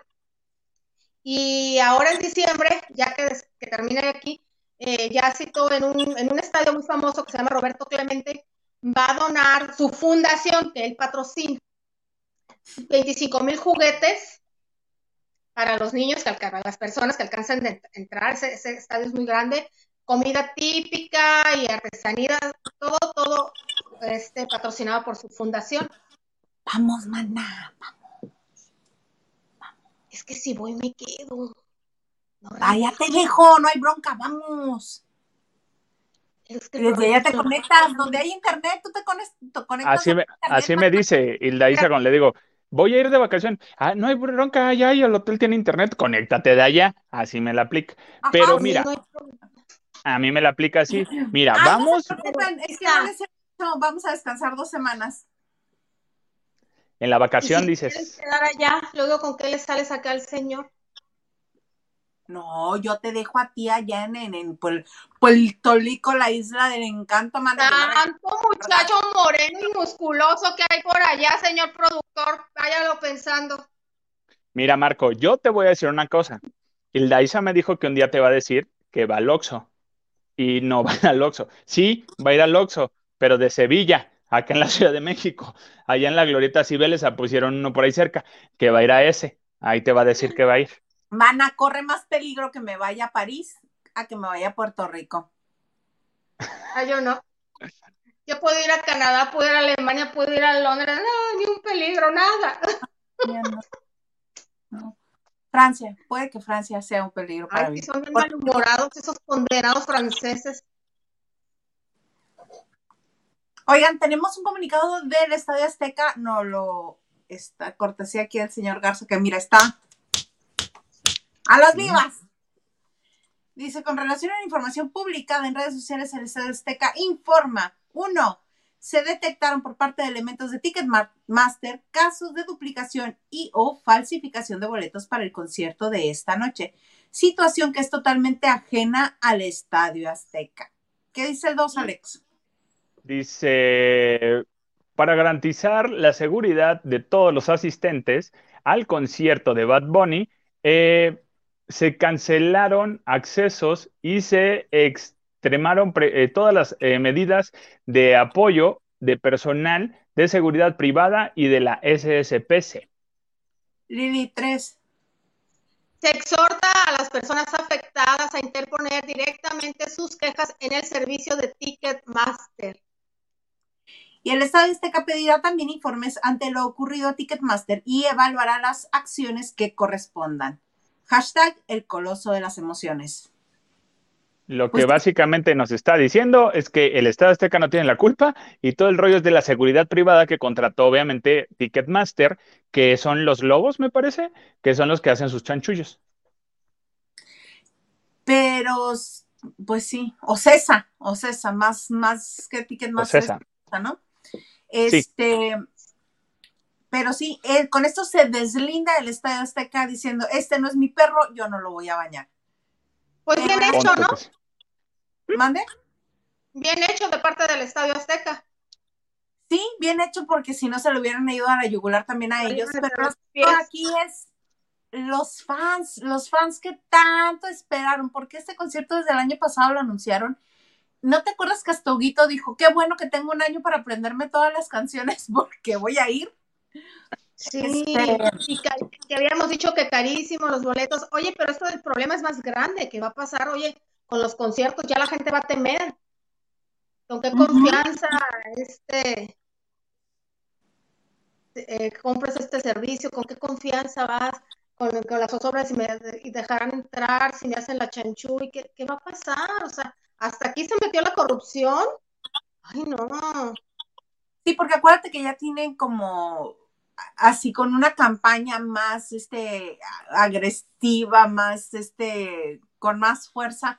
Y ahora en diciembre, ya que, que termine aquí, eh, ya citó en un, en un estadio muy famoso que se llama Roberto Clemente, va a donar su fundación, que él patrocina, 25 mil juguetes para los niños, que, para las personas que alcanzan a entrar, ese, estadio es muy grande, comida típica y artesanía, todo, todo este, patrocinado por su fundación. Vamos, maná, vamos. Es que si voy me quedo. Cállate, viejo, no hay bronca, vamos. Desde allá te conectas, donde hay internet, tú te conectas. Así me, así me dice Hilda Isa cuando le digo, voy a ir de vacación. Ah, no hay bronca, allá y el hotel tiene internet, conéctate de allá. Así me la aplica. Pero mira, a mí me la aplica así. Mira, vamos. es que no, vamos a descansar dos semanas. En la vacación dices. quedar allá, luego con qué le sales acá al señor. No, yo te dejo a ti allá en, en, en Puerto Rico, la isla del encanto. Tanto muchacho moreno y musculoso que hay por allá, señor productor, váyalo pensando. Mira, Marco, yo te voy a decir una cosa. Hilda Isa me dijo que un día te va a decir que va al Oxxo y no va al Oxxo. Sí, va a ir al Oxxo, pero de Sevilla, acá en la Ciudad de México. Allá en la Glorieta Cibeles pusieron uno por ahí cerca, que va a ir a ese. Ahí te va a decir que va a ir. Mana, corre más peligro que me vaya a París a que me vaya a Puerto Rico. Ah, yo no. Yo puedo ir a Canadá, puedo ir a Alemania, puedo ir a Londres, no, ni un peligro, nada. Francia, puede que Francia sea un peligro para Ay, mí. Son malhumorados esos condenados franceses. Oigan, tenemos un comunicado del Estadio Azteca, no lo está cortesía aquí del señor Garza, que mira, está a las vivas. Dice, con relación a la información publicada en redes sociales, el Estado Azteca informa, uno, se detectaron por parte de elementos de Ticketmaster casos de duplicación y o falsificación de boletos para el concierto de esta noche, situación que es totalmente ajena al Estadio Azteca. ¿Qué dice el 2, Alex? Dice, para garantizar la seguridad de todos los asistentes al concierto de Bad Bunny, eh, se cancelaron accesos y se extremaron eh, todas las eh, medidas de apoyo de personal de seguridad privada y de la SSPC. Lili 3. Se exhorta a las personas afectadas a interponer directamente sus quejas en el servicio de Ticketmaster. Y el Estado de Azteca pedirá también informes ante lo ocurrido a Ticketmaster y evaluará las acciones que correspondan. Hashtag el coloso de las emociones. Lo que pues básicamente nos está diciendo es que el Estado Azteca no tiene la culpa y todo el rollo es de la seguridad privada que contrató obviamente Ticketmaster, que son los lobos, me parece, que son los que hacen sus chanchullos. Pero, pues sí, o Cesa, o Cesa, más, más que Ticketmaster, ¿no? Este, pero sí, eh, con esto se deslinda el Estadio Azteca diciendo, este no es mi perro, yo no lo voy a bañar. Pues bien hecho, ¿no? ¿Mande? Bien hecho de parte del Estadio Azteca. Sí, bien hecho porque si no se lo hubieran ayudado a la yugular también a ellos. Pero aquí es los fans, los fans que tanto esperaron, porque este concierto desde el año pasado lo anunciaron. ¿No te acuerdas que Astoguito dijo, qué bueno que tengo un año para aprenderme todas las canciones porque voy a ir? Sí, este, y que, habíamos dicho que carísimo los boletos. Oye, pero esto del problema es más grande, que va a pasar, oye, con los conciertos ya la gente va a temer. ¿Con qué confianza este eh, compres este servicio, con qué confianza vas, con, las zozobras y, me, y dejarán entrar, si me hacen la chanchu, y qué, qué va a pasar, o sea, hasta aquí se metió la corrupción. Ay, no. Sí, porque acuérdate que ya tienen como así con una campaña más este agresiva, más este con más fuerza.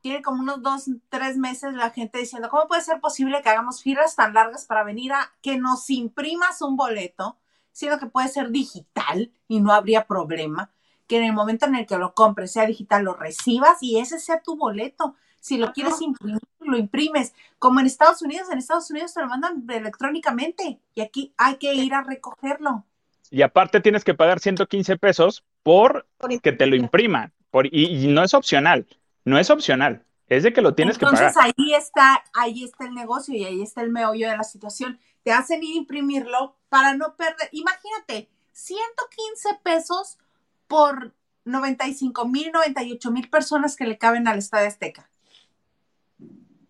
Tiene como unos dos, tres meses la gente diciendo, ¿cómo puede ser posible que hagamos filas tan largas para venir a que nos imprimas un boleto, siendo que puede ser digital y no habría problema? Que en el momento en el que lo compres sea digital, lo recibas y ese sea tu boleto. Si lo quieres imprimir, lo imprimes. Como en Estados Unidos, en Estados Unidos te lo mandan electrónicamente y aquí hay que ir a recogerlo. Y aparte tienes que pagar 115 pesos por que te lo impriman. Por, y, no es opcional, no es opcional, es de que lo tienes que pagar. Entonces ahí está, ahí está el negocio y ahí está el meollo de la situación. Te hacen ir a imprimirlo para no perder. Imagínate, 115 pesos por 95 mil, 98 mil personas que le caben al Estadio Azteca.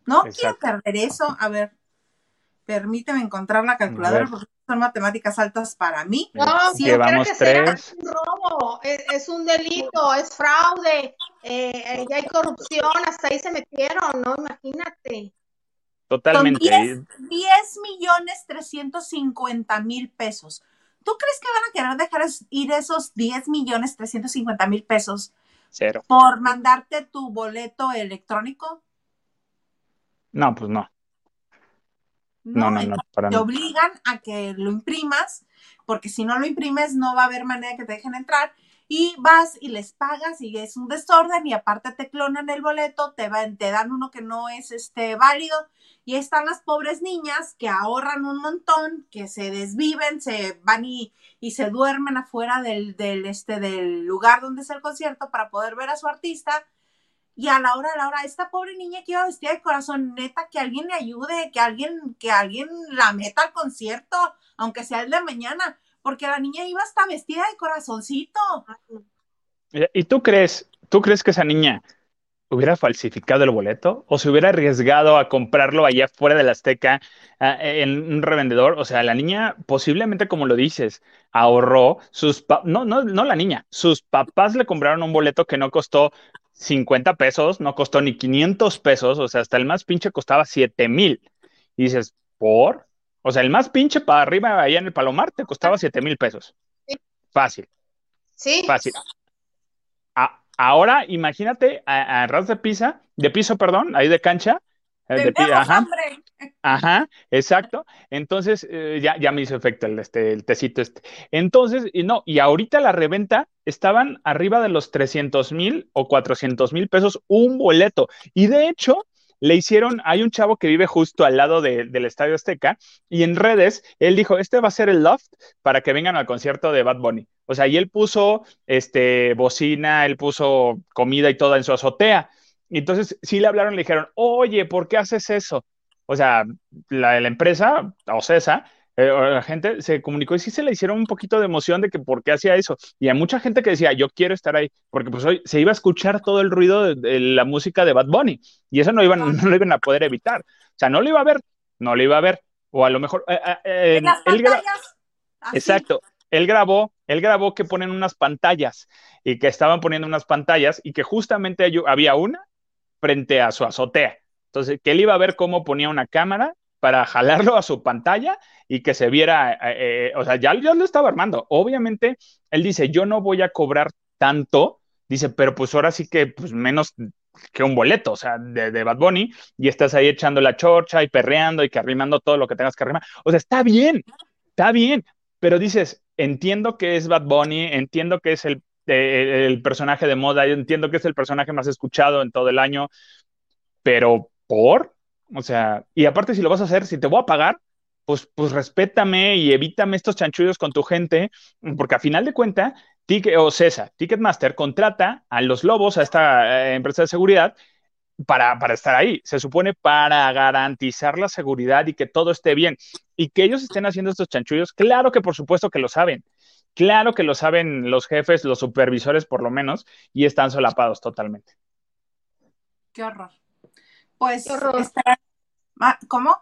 No quiero perder eso. A ver, permíteme encontrar la calculadora porque son matemáticas altas para mí. No, sí, Llevamos que tres. un robo, es, un delito, es fraude, eh, ya hay corrupción, hasta ahí se metieron, ¿no? Imagínate. Totalmente. 10, 10 millones 350 mil pesos. ¿Tú crees que van a querer dejar ir esos 10 millones 350 mil pesos? Cero. Por mandarte tu boleto electrónico. No, pues no. No, no, no, te obligan a que lo imprimas, porque si no lo imprimes no va a haber manera que te dejen entrar y vas y les pagas y es un desorden y aparte te clonan el boleto, te, te dan uno que no es este válido y están las pobres niñas que ahorran un montón, que se desviven, se van y, y se duermen afuera del, del, este, del lugar donde es el concierto para poder ver a su artista y a la hora, a la hora, esta pobre niña que iba vestida de corazón, neta, que alguien le ayude, que alguien, que alguien la meta al concierto, aunque sea el de mañana, porque la niña iba hasta vestida de corazoncito. ¿Y tú crees, tú crees que esa niña hubiera falsificado el boleto o se hubiera arriesgado a comprarlo allá fuera de la Azteca en un revendedor? O sea, la niña posiblemente, como lo dices, ahorró sus, no, no, no la niña, sus papás le compraron un boleto que no costó 50 pesos, no costó ni 500 pesos, o sea, hasta el más pinche costaba 7 mil. Y dices, ¿por? O sea, el más pinche para arriba, allá en el Palomar, te costaba 7 mil pesos. Fácil. Sí. Fácil. ahora, imagínate a, ras de pisa, de piso, perdón, ahí de cancha. De, ajá. Ajá, exacto. Entonces, eh, ya, ya me hizo efecto el, este, el tecito este. Entonces, y no, y ahorita la reventa estaban arriba de los 300 mil o 400 mil pesos un boleto. Y de hecho, le hicieron, hay un chavo que vive justo al lado del Estadio Azteca y en redes él dijo, este va a ser el loft para que vengan al concierto de Bad Bunny. O sea, y él puso este bocina, él puso comida y todo en su azotea. Y entonces sí le hablaron, le dijeron, oye, ¿por qué haces eso? O sea, la, la empresa, Ocesa, eh, la gente se comunicó y sí se le hicieron un poquito de emoción de que por qué hacía eso. Y hay mucha gente que decía, yo quiero estar ahí, porque pues hoy se iba a escuchar todo el ruido de, la música de Bad Bunny y eso no, iban, no lo iban a poder evitar. O sea, no lo iba a ver, no lo iba a ver. O a lo mejor... Eh, eh, él Exacto. Él grabó, él grabó que ponen unas pantallas y que estaban poniendo unas pantallas y que justamente había una frente a su azotea. Entonces, que él iba a ver cómo ponía una cámara para jalarlo a su pantalla y que se viera, eh, eh, o sea, ya, ya, lo estaba armando. Obviamente, él dice, yo no voy a cobrar tanto, dice, pero pues ahora sí que, pues menos que un boleto, o sea, de, de, Bad Bunny, y estás ahí echando la chorcha y perreando y que arrimando todo lo que tengas que arrimar. O sea, está bien, está bien, pero dices, entiendo que es Bad Bunny, entiendo que es el, eh, el personaje de moda, entiendo que es el personaje más escuchado en todo el año, pero ¿por? O sea, y aparte si lo vas a hacer, si te voy a pagar, pues, pues respétame y evítame estos chanchullos con tu gente, porque a final de cuentas, Ticket, o César, Ticketmaster contrata a los lobos, a esta eh, empresa de seguridad, para, para, estar ahí. Se supone para garantizar la seguridad y que todo esté bien. Y que ellos estén haciendo estos chanchullos, claro que por supuesto que lo saben. Claro que lo saben los jefes, los supervisores por lo menos, y están solapados totalmente. Qué horror. Pues está... ¿Cómo?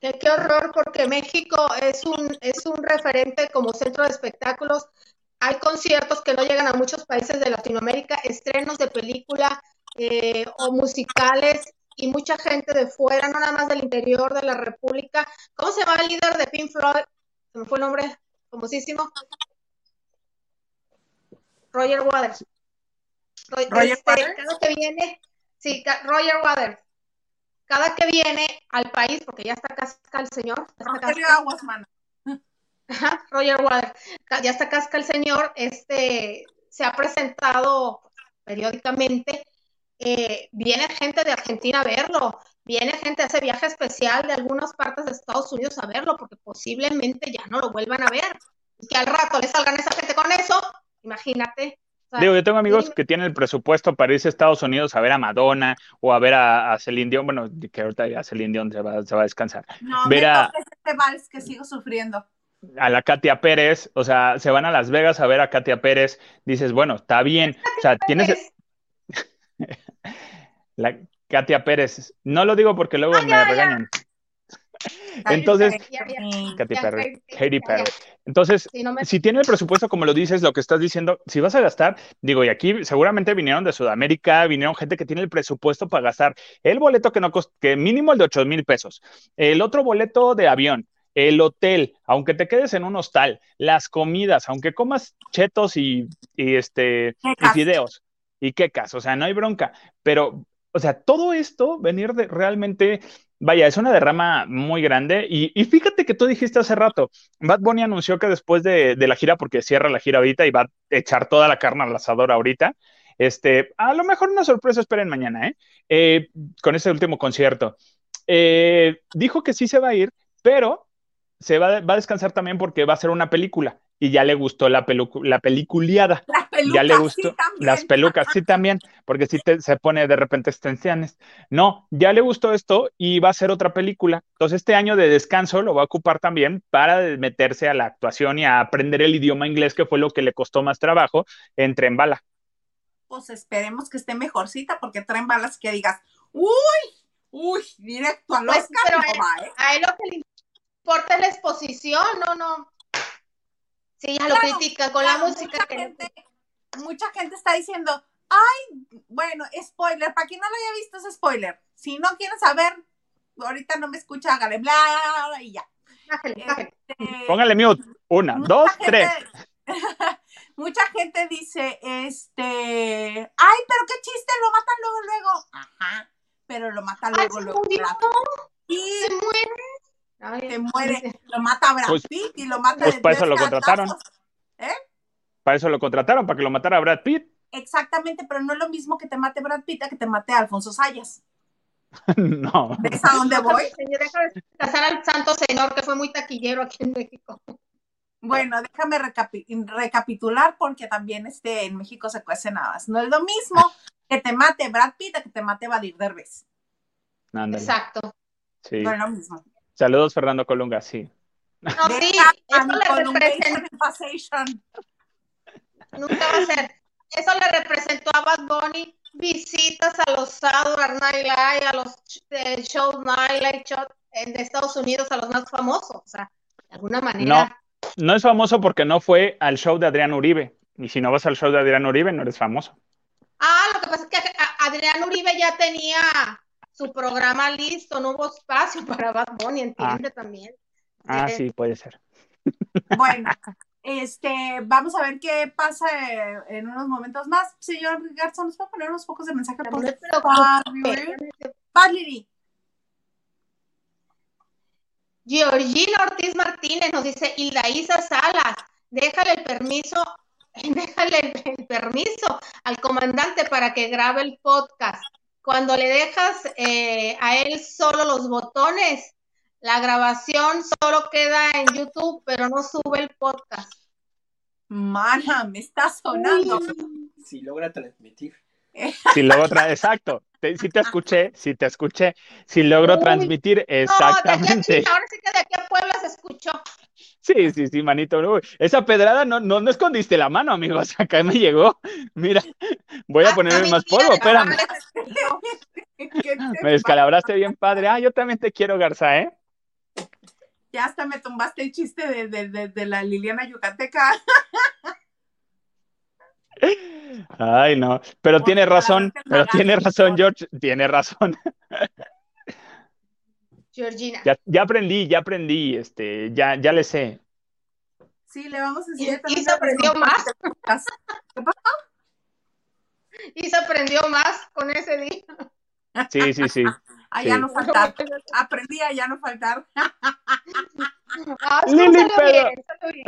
Qué, qué horror, porque México es un, es un referente como centro de espectáculos. Hay conciertos que no llegan a muchos países de Latinoamérica, estrenos de película eh, o musicales y mucha gente de fuera, no nada más del interior de la República. ¿Cómo se llama el líder de Pink Floyd? Se me fue el nombre famosísimo. Roger Waters. Ro- Roger este, Waters. Cada que viene, sí, Roger Waters. Cada que viene al país, porque ya está casca el señor, casca, Aguas, mano. Ajá, Roger Waters, ya está casca el señor, este, se ha presentado periódicamente, eh, viene gente de Argentina a verlo, viene gente, hace viaje especial de algunas partes de Estados Unidos a verlo, porque posiblemente ya no lo vuelvan a ver, y que al rato le salgan esa gente con eso, imagínate. O sea, Digo, yo tengo amigos dime- que tienen el presupuesto para irse a Estados Unidos a ver a Madonna o a ver a, a Celine Dion. Bueno, que ahorita ya Celine Dion se va, se va a descansar. No, Ver me a- este vals que sigo sufriendo. A la Katia Pérez, o sea, se van a Las Vegas a ver a Katia Pérez. Dices, bueno, está bien. O sea, tienes la Katia Pérez. No lo digo porque luego Ah, me ya, regañan. Entonces, ya, Katy Perry, Katy. Entonces, Sí, no me- si tiene el presupuesto, como lo dices, lo que estás diciendo, si vas a gastar, digo, y aquí seguramente vinieron de Sudamérica, vinieron gente que tiene el presupuesto para gastar el boleto que no cost- que mínimo el de 8 mil pesos, el otro boleto de avión, el hotel, aunque te quedes en un hostal, las comidas, aunque comas chetos y, y este y fideos y quecas, o sea, no hay bronca, pero, o sea, todo esto, venir de realmente, vaya, es una derrama muy grande y, y fíjate que tú dijiste hace rato, Bad Bunny anunció que después de, de la gira, porque cierra la gira ahorita y va a echar toda la carne al asador ahorita, este, a lo mejor una sorpresa esperen mañana, ¿eh? Eh, con ese último concierto. Eh, dijo que sí se va a ir, pero se va, va a descansar también porque va a hacer una película y ya le gustó la, pelu- la peliculiada. Las pelucas, Ya le sí, gustó también. las pelucas, sí también, porque sí te- se pone de repente extensiones. No, ya le gustó esto y va a hacer otra película. Entonces este año de descanso lo va a ocupar también para meterse a la actuación y a aprender el idioma inglés, que fue lo que le costó más trabajo en Tren Bala. Pues esperemos que esté mejorcita porque traen balas que digas, uy, uy, directo al Pues, pero no a él- va, ¿eh? A él lo que le importa es la exposición, no, no. Sí, ya lo Claro, critica con Claro, la música mucha que gente, mucha gente está diciendo, ay, bueno, spoiler, para quien no lo haya visto es spoiler. Si no quieren saber, ahorita no me escucha, hágale bla, bla, bla, y ya. Bájale, bájale. Este, Póngale mute. Una, dos, gente- tres. mucha gente dice, este, ay, pero qué chiste, lo matan luego, luego. Ajá, pero lo mata Ay, luego, se luego. murió. Y Se muere. Ay, se muere, lo mata Brad Pues- Pitt y lo mata pues de para eso lo contrataron. cantazos. Para eso lo contrataron, para que lo matara Brad Pitt. Exactamente, pero no es lo mismo que te mate Brad Pitt a que te mate Alfonso Sayas. no. ¿Ves a dónde voy? Señor, deja de casar al santo señor que fue muy taquillero aquí en México. Bueno, déjame recapi- recapitular porque también este, en México se cuecen habas. No es lo mismo que te mate Brad Pitt a que te mate Vadir Derbez. Ándale, Exacto. sí. No es lo mismo. Saludos, Fernando Colunga, sí. No, sí, eso le representa, nunca va a ser. Eso le representó a Bad Bunny visitas a los Saturday Night Live, a los eh, shows Night Live show en Estados Unidos, a los más famosos. O sea, de alguna manera. No es famoso porque no fue al show de Adrián Uribe. Y si no vas al show de Adrián Uribe, no eres famoso. Ah, lo que pasa es que Adrián Uribe ya tenía su programa listo, no hubo espacio para Bad Bunny, entiende también. Ah, Eh, sí, puede ser. Bueno, este, vamos a ver qué pasa eh, en unos momentos más. Señor Garza, ¿nos puede poner unos pocos de mensaje? Por. Valerie. Georgina Ortiz Martínez nos dice, Hilda Isa Salas, déjale el permiso, déjale el, el permiso al comandante para que grabe el podcast. Cuando le dejas eh, a él solo los botones, la grabación solo queda en YouTube, pero no sube el podcast. Mana, me está sonando. Si logra transmitir. Si logro tra- exacto. Te- sí te escuché, sí te escuché. Si logro Uy. transmitir No, de exactamente. aquí, ahora sí que de aquí a Puebla se escuchó. Sí, sí, sí, manito. Uy, esa pedrada no, no, no escondiste la mano, amigos. Acá me llegó. Mira, voy a Ah, ponerme más polvo, espérame. ¿Qué te Me descalabraste bien padre. Ah, yo también te quiero, Garza, ¿eh? Ya hasta me tumbaste el chiste de, de, de, de la Liliana Yucateca. Ay, no. Pero Bueno, tiene razón, pero tiene razón, George, tiene razón. Georgina. Ya, ya aprendí, ya aprendí, este, ya, ya le sé. Sí, le vamos a Y, enseñar y también se aprendió más. las- Y se aprendió más con ese día. Sí, sí, sí. A ya Sí. no faltar. Aprendí a ya no faltar. Ah, Lili, bien, salió bien.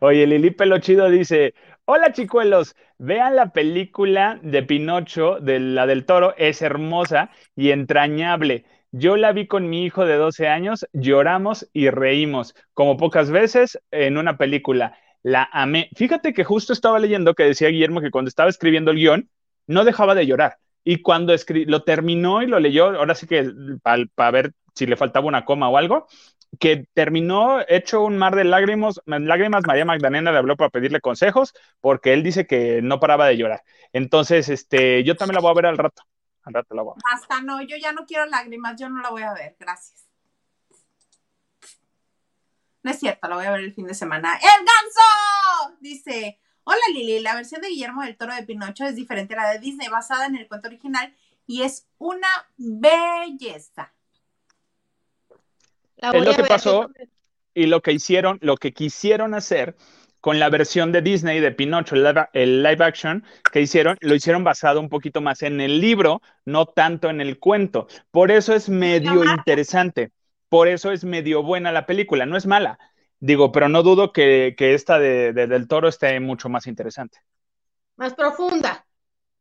Oye, Lili Pelochido dice, hola chicuelos, vean la película de Pinocho, de la del toro, es hermosa y entrañable. Yo la vi con mi hijo de 12 años, lloramos y reímos, como pocas veces en una película. La amé. Fíjate que justo estaba leyendo que decía Guillermo que cuando estaba escribiendo el guion, no dejaba de llorar. Y cuando lo terminó y lo leyó, ahora sí que para ver si le faltaba una coma o algo, que terminó hecho un mar de lágrimas, lágrimas, María Magdalena le habló para pedirle consejos, porque él dice que no paraba de llorar. Entonces, este, yo también la voy a ver al rato. Al rato la voy a ver. Hasta no, yo ya no quiero lágrimas, yo no la voy a ver, gracias. No es cierto, la voy a ver el fin de semana. ¡El ganso! Dice, hola Lili, la versión de Guillermo del Toro de Pinocho es diferente a la de Disney, basada en el cuento original, y es una belleza. La Es lo a que ver, pasó. Y lo que hicieron, lo que quisieron hacer con la versión de Disney de Pinocho, el live, el live action que hicieron, lo hicieron basado un poquito más en el libro, no tanto en el cuento. Por eso es medio interesante, por eso es medio buena la película, no es mala. Digo, pero no dudo que, que esta de, de- del toro esté mucho más interesante. Más profunda.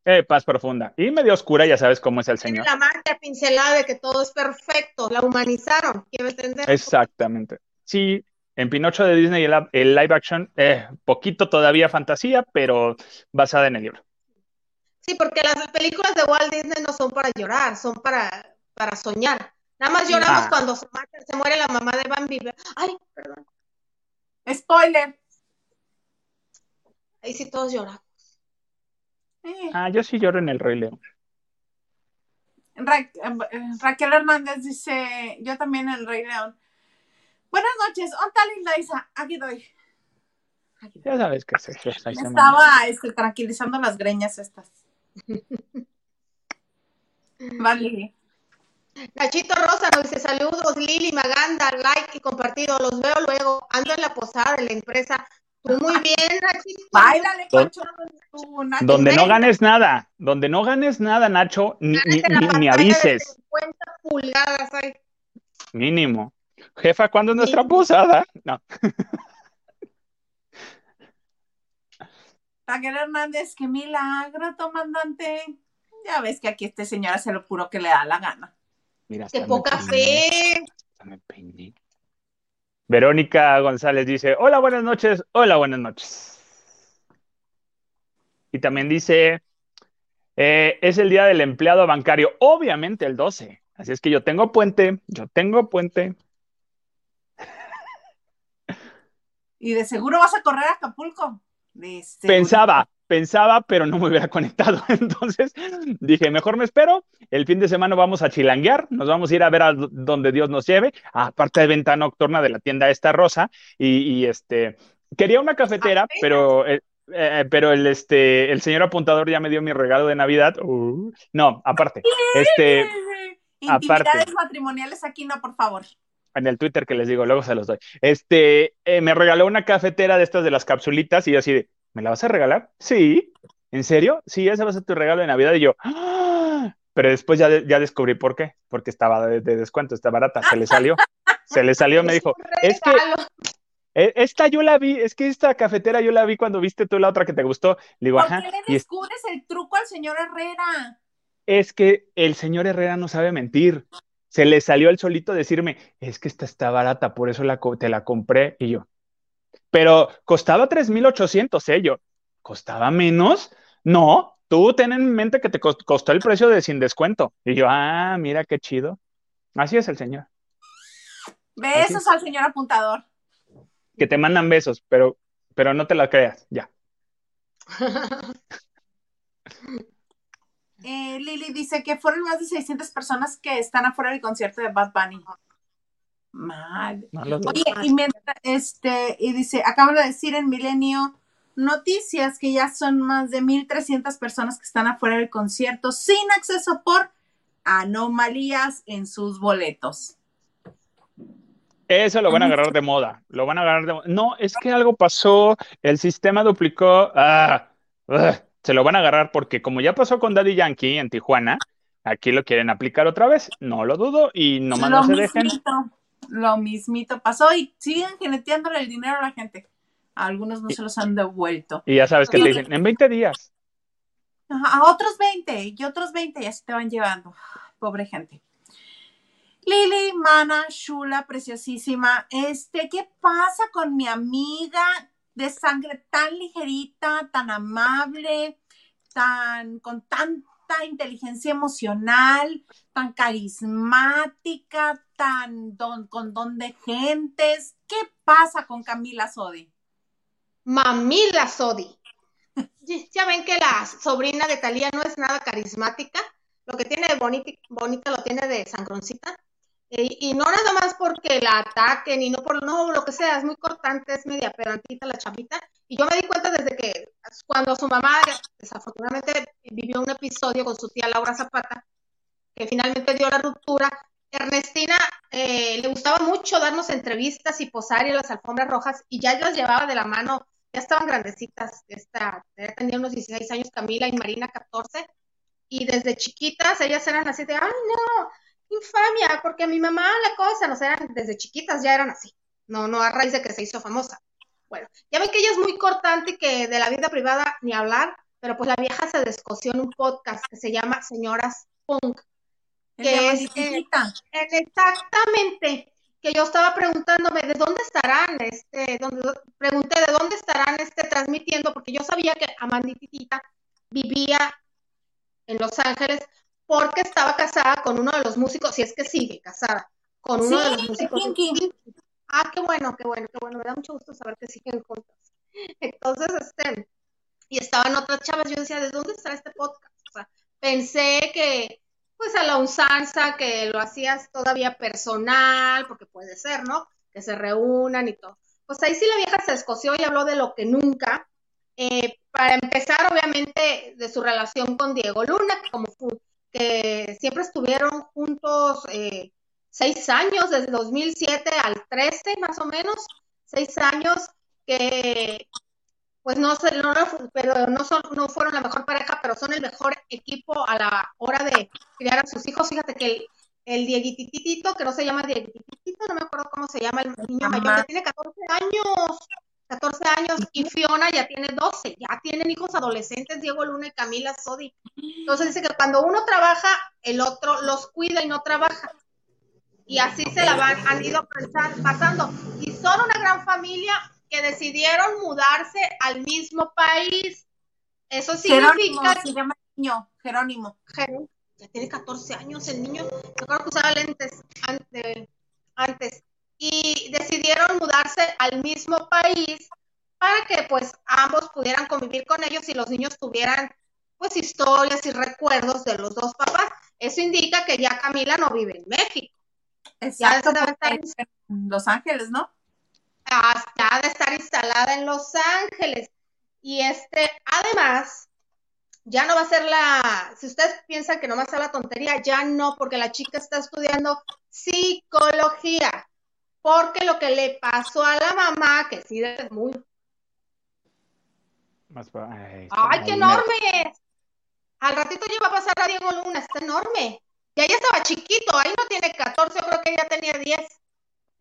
Eh, paz profunda. Y medio oscura, ya sabes cómo es el Tiene señor. la marca pincelada de que todo es perfecto. La humanizaron. Quiero entender. Exactamente. Sí, en Pinocho de Disney el, el live action, eh, poquito todavía fantasía, pero basada en el libro. Sí, porque las películas de Walt Disney no son para llorar, son para, para soñar. Nada más lloramos Ah. cuando se, mata- se muere la mamá de Bambi. Ay, perdón. Spoiler. Ahí sí todos lloramos. Eh, Ah, yo sí lloro en el Rey León. Ra- eh, Raquel Hernández dice, yo también el Rey León. Buenas noches, ¿onta linda Isa? Aquí doy. Aquí doy. Ya sabes que se, se- ahí Me se estaba este, tranquilizando las greñas estas. Vale. Nachito Rosa nos dice saludos, Lili, Maganda, like y compartido. Los veo luego. Ando en la posada de la empresa. Tú muy bien, Nachito. Báilale, Nacho. Donde no ganes nada, donde no ganes nada, Nacho, ni, ni, avises, 50 pulgadas ahí. mínimo. Jefa, ¿cuándo es nuestra posada? No. Raquel Hernández, qué milagro, comandante. Ya ves que aquí este señor hace lo puro que le da la gana. Mira, Qué poca peiné, fe. hasta me peiné. Verónica González dice, hola, buenas noches, hola, buenas noches. Y también dice, eh, es el día del empleado bancario, obviamente el 12. Así es que yo tengo puente, yo tengo puente. Y de seguro vas a correr a Acapulco. Pensaba, pensaba, pero no me hubiera conectado. Entonces dije, mejor me espero. El fin de semana vamos a chilanguear, nos vamos a ir a ver a donde Dios nos lleve. Aparte de venta nocturna de la tienda esta rosa. Y, y, este, quería una cafetera, pero, eh, eh, pero el, este, el señor apuntador ya me dio mi regalo de Navidad. Uh, no, aparte, este, Intimidades aparte. matrimoniales aquí no, por favor. En el Twitter que les digo, luego se los doy. Este, eh, me regaló una cafetera de estas de las capsulitas y yo así de, ¿me la vas a regalar? Sí. ¿En serio? Sí, ese va a ser tu regalo de Navidad. Y yo, ¡ah! Pero después ya, de- ya descubrí por qué. Porque estaba de, de descuento, está barata. Se le salió. Se le salió, me dijo, es que eh, esta yo la vi, es que esta cafetera yo la vi cuando viste tú la otra que te gustó. Le digo, ¿Por ajá. qué le Y es, descubres el truco al señor Herrera? es que el señor Herrera no sabe mentir. Se le salió el solito decirme, es que esta está barata, por eso la, co- te la compré. Y yo, pero costaba 3,800, ¿eh? Yo, ¿costaba menos? No, tú ten en mente que te cos- costó el precio de sin descuento. Y yo, ah, mira qué chido. Así es el señor. Besos es. al señor apuntador. Que te mandan besos, pero, pero no te la creas, ya. Eh, Lili dice que fueron más de 600 personas que están afuera del concierto de Bad Bunny. Mal. No. Oye, y mientras, este, y dice, acabo de decir en Milenio Noticias que ya son más de 1.300 personas que están afuera del concierto sin acceso por anomalías en sus boletos. Eso lo van a agarrar de moda. Lo van a agarrar de moda. No, es que algo pasó. El sistema duplicó. Ah, ah, se lo van a agarrar porque, como ya pasó con Daddy Yankee en Tijuana, aquí lo quieren aplicar otra vez. No lo dudo y nomás lo no se dejen. lo mismito pasó y siguen geneteándole el dinero a la gente. A algunos no se los han devuelto. Y ya sabes que te dicen, en 20 días. Ajá, A otros 20 y otros 20 ya se te van llevando. Pobre gente. Lili, Mana, Shula, preciosísima. Este, ¿qué pasa con mi amiga de sangre tan ligerita, tan amable, tan con tanta inteligencia emocional, tan carismática, tan don, con don de gentes? ¿Qué pasa con Camila Sodi? Mamila Sodi. Ya- ven que la sobrina de Talía no es nada carismática. Lo que tiene de bonita lo tiene de sangroncita. Eh, y no nada más porque la ataquen y no por no, lo que sea, es muy cortante, es media pedantita la chavita. Y yo me di cuenta desde que cuando su mamá desafortunadamente vivió un episodio con su tía Laura Zapata, que finalmente dio la ruptura, Ernestina eh, le gustaba mucho darnos entrevistas y posar en las alfombras rojas y ya las llevaba de la mano, ya estaban grandecitas, esta, ya tenía unos 16 años Camila y Marina 14, y desde chiquitas ellas eran así de, ay no, infamia, porque a mi mamá la cosa, no sé, eran desde chiquitas ya eran así, no, no a raíz de que se hizo famosa. Bueno, ya ven que ella es muy cortante y que de la vida privada ni hablar, pero pues la vieja se descoció en un podcast que se llama Señoras Punk. Que es. En- Exactamente, que yo estaba preguntándome de dónde estarán, este, donde, pregunté de dónde estarán este, transmitiendo, porque yo sabía que Amanditita vivía en Los Ángeles porque estaba casada con uno de los músicos, si es que sigue casada, con uno de los músicos. Kinky. Ah, qué bueno, qué bueno, qué bueno, me da mucho gusto saber que siguen juntas. Entonces, este, y estaban otras chavas, yo decía, ¿de dónde estará este podcast? O sea, pensé que, pues a la unsanza, que lo hacías todavía personal, porque puede ser, ¿no? Que se reúnan y todo. Pues ahí sí la vieja se escoció y habló de lo que nunca. Eh, para empezar, obviamente, de su relación con Diego Luna, que como que siempre estuvieron juntos eh, seis años, desde 2007 al 13 más o menos, seis años que pues no, se, no, pero no, son, no fueron la mejor pareja, pero son el mejor equipo a la hora de criar a sus hijos. Fíjate que el, el Dieguititito, que no se llama Dieguititito, no me acuerdo cómo se llama el niño mayor, ya tiene 14 años, 14 años, y Fiona ya tiene 12, ya tienen hijos adolescentes, Diego Luna y Camila Sodi. Entonces dice que cuando uno trabaja, el otro los cuida y no trabaja. Y así se la van, han ido pasando. Y son una gran familia que decidieron mudarse al mismo país. Eso Jerónimo significa se llama el niño, Jerónimo. Jerónimo, ya tiene 14 años el niño, yo creo que usaba lentes ante- antes, y decidieron mudarse al mismo país para que pues ambos pudieran convivir con ellos y los niños tuvieran pues historias y recuerdos de los dos papás. Eso indica que ya Camila no vive en México, Exacto, debe estar en Los Ángeles, ¿no? hasta ha de estar instalada en Los Ángeles. Y este, además, ya no va a ser la, si ustedes piensan que no va a ser la tontería, ya no, porque la chica está estudiando psicología, porque lo que le pasó a la mamá, que sí es muy, Más pa- ay, ¡ay, está qué enorme es! Al ratito ya va a pasar a Diego Luna, está enorme. Y ahí estaba chiquito, ahí no tiene 14, yo creo que ya tenía 10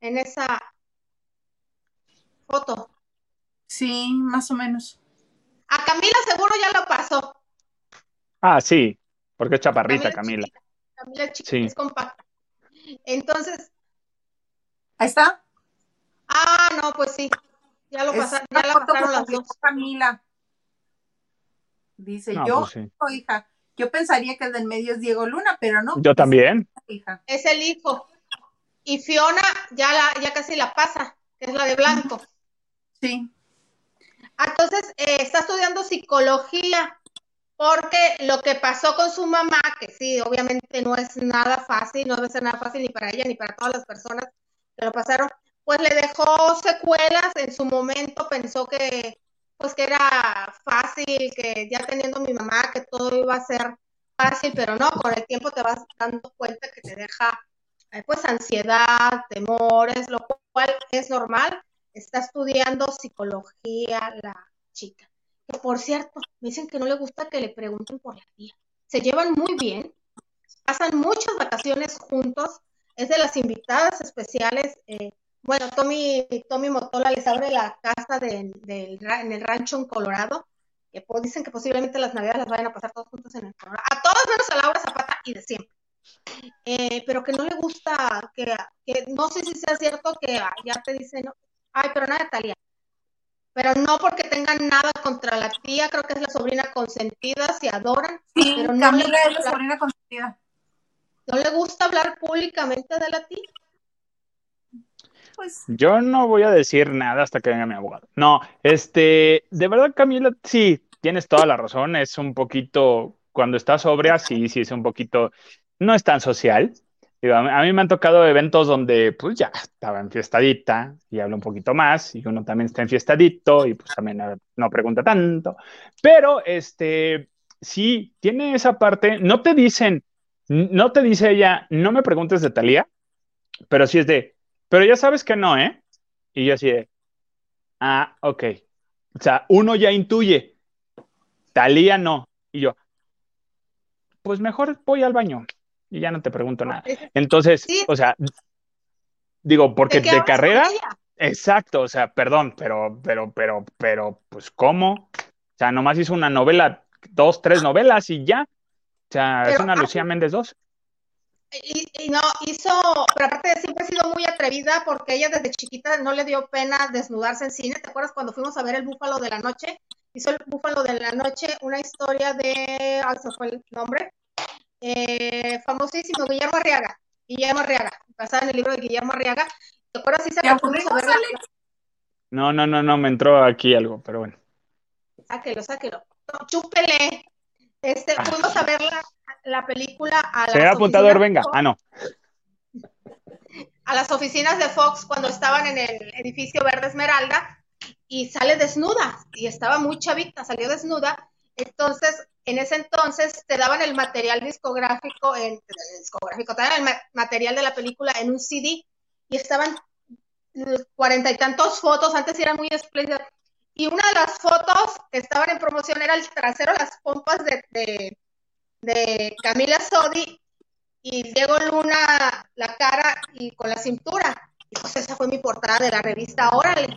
en esa foto. Sí, más o menos. A Camila seguro ya lo pasó. Ah, sí, porque es chaparrita, Camila Camila. es chiquita, Camila es chiquita, Sí. es compacta. Entonces, Ahí está. ah, no, pues sí. Ya lo Es pasaron, ya la pasaron las dos. Camila. Dice, No, yo, pues sí. oh, hija, yo pensaría que el del medio es Diego Luna, pero no. Yo también. Hija. Es el hijo. Y Fiona ya la, ya casi la pasa, que es la de blanco. Sí. Entonces, eh, está estudiando psicología, porque lo que pasó con su mamá, que sí, obviamente no es nada fácil, no debe ser nada fácil ni para ella ni para todas las personas que lo pasaron, pues le dejó secuelas, en su momento pensó que pues que era fácil, que ya teniendo mi mamá, que todo iba a ser fácil, pero no, con el tiempo te vas dando cuenta que te deja eh, pues ansiedad, temores, lo cual es normal. Está estudiando psicología la chica. Que por cierto, me dicen que no le gusta que le pregunten por la tía. Se llevan muy bien, pasan muchas vacaciones juntos, es de las invitadas especiales. Eh, bueno, Tommy, Tommy Motola les abre la casa de, en el rancho en Colorado, que pues, dicen que posiblemente las navidades las vayan a pasar todos juntos en el Colorado. A todos menos a Laura Zapata y de siempre. Eh, pero que no le gusta, que, no sé si sea cierto que ya te dicen, ay, pero nada de Talía. Pero no porque tengan nada contra la tía, creo que es la sobrina consentida, se adoran. Sí, pero no es la sobrina consentida. ¿No le gusta hablar públicamente de la tía? Pues... Yo no voy a decir nada hasta que venga mi abogado. No, este, de verdad, Camila, sí, tienes toda la razón. Es un poquito, cuando está sobria, sí, sí, es un poquito, no es tan social. a mí me han tocado eventos donde, pues ya estaba enfiestadita y habla un poquito más, y uno también está enfiestadito y pues también no pregunta tanto. Pero, este, sí, tiene esa parte. No te dicen, no te dice ella, no me preguntes de Talía, pero sí es de, pero ya sabes que no, ¿eh? Y yo así de, ah, ok. O sea, uno ya intuye, Talía no. Y yo, pues mejor voy al baño y ya no te pregunto nada. Entonces, o sea, digo, porque de, carrera, exacto, o sea, perdón, pero, pero, pero, pero, pues, ¿cómo? O sea, nomás hizo una novela, dos, tres novelas y ya. O sea, es una Lucía Méndez dos. Y, no, hizo, pero aparte siempre ha sido muy atrevida porque ella desde chiquita no le dio pena desnudarse en cine. ¿Te acuerdas cuando fuimos a ver el Búfalo de la Noche? Hizo el Búfalo de la Noche, una historia de, ah, se fue el nombre, eh, famosísimo, Guillermo Arriaga. Guillermo Arriaga, basada en el libro de Guillermo Arriaga. ¿Te acuerdas si se No, no, no, no, me entró aquí algo, pero bueno. Sáquelo, sáquelo. chúpele. Este, ah. fuimos a ver la, película a ¿Se ha apuntado venga? Ah, no. A las oficinas de Fox cuando estaban en el edificio Verde Esmeralda y sale desnuda y estaba muy chavita, salió desnuda. Entonces, en ese entonces te daban el material discográfico, en, el discográfico, te daban el material de la película en un CD y estaban cuarenta y tantos fotos, antes eran muy espléndidas, y una de las fotos que estaban en promoción era el trasero, las pompas de, de, Camila Sodi y Diego Luna la cara y con la cintura. Y pues esa fue mi portada de la revista Órale.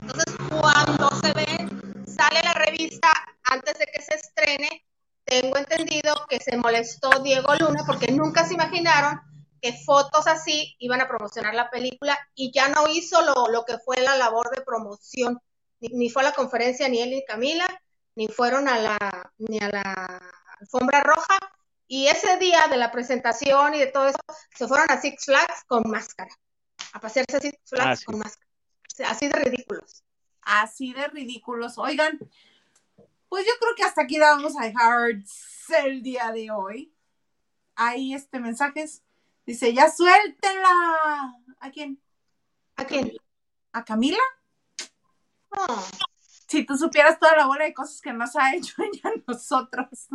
Entonces, cuando se ve, sale la revista antes de que se estrene, tengo entendido que se molestó Diego Luna porque nunca se imaginaron que fotos así iban a promocionar la película y ya no hizo lo, lo que fue la labor de promoción ni, fue a la conferencia ni él ni Camila, ni fueron a la, ni a la alfombra roja. Y ese día de la presentación y de todo eso, se fueron a Six Flags con máscara, a pasearse a Six Flags ah, con máscara. así de ridículos. Así de ridículos. Oigan, pues yo creo que hasta aquí vamos a dejar el día de hoy. Ahí este mensajes. Dice, ya suéltenla. ¿A quién? ¿A quién? ¿A Camila? Si tú supieras toda la bola de cosas que nos ha hecho ella a nosotros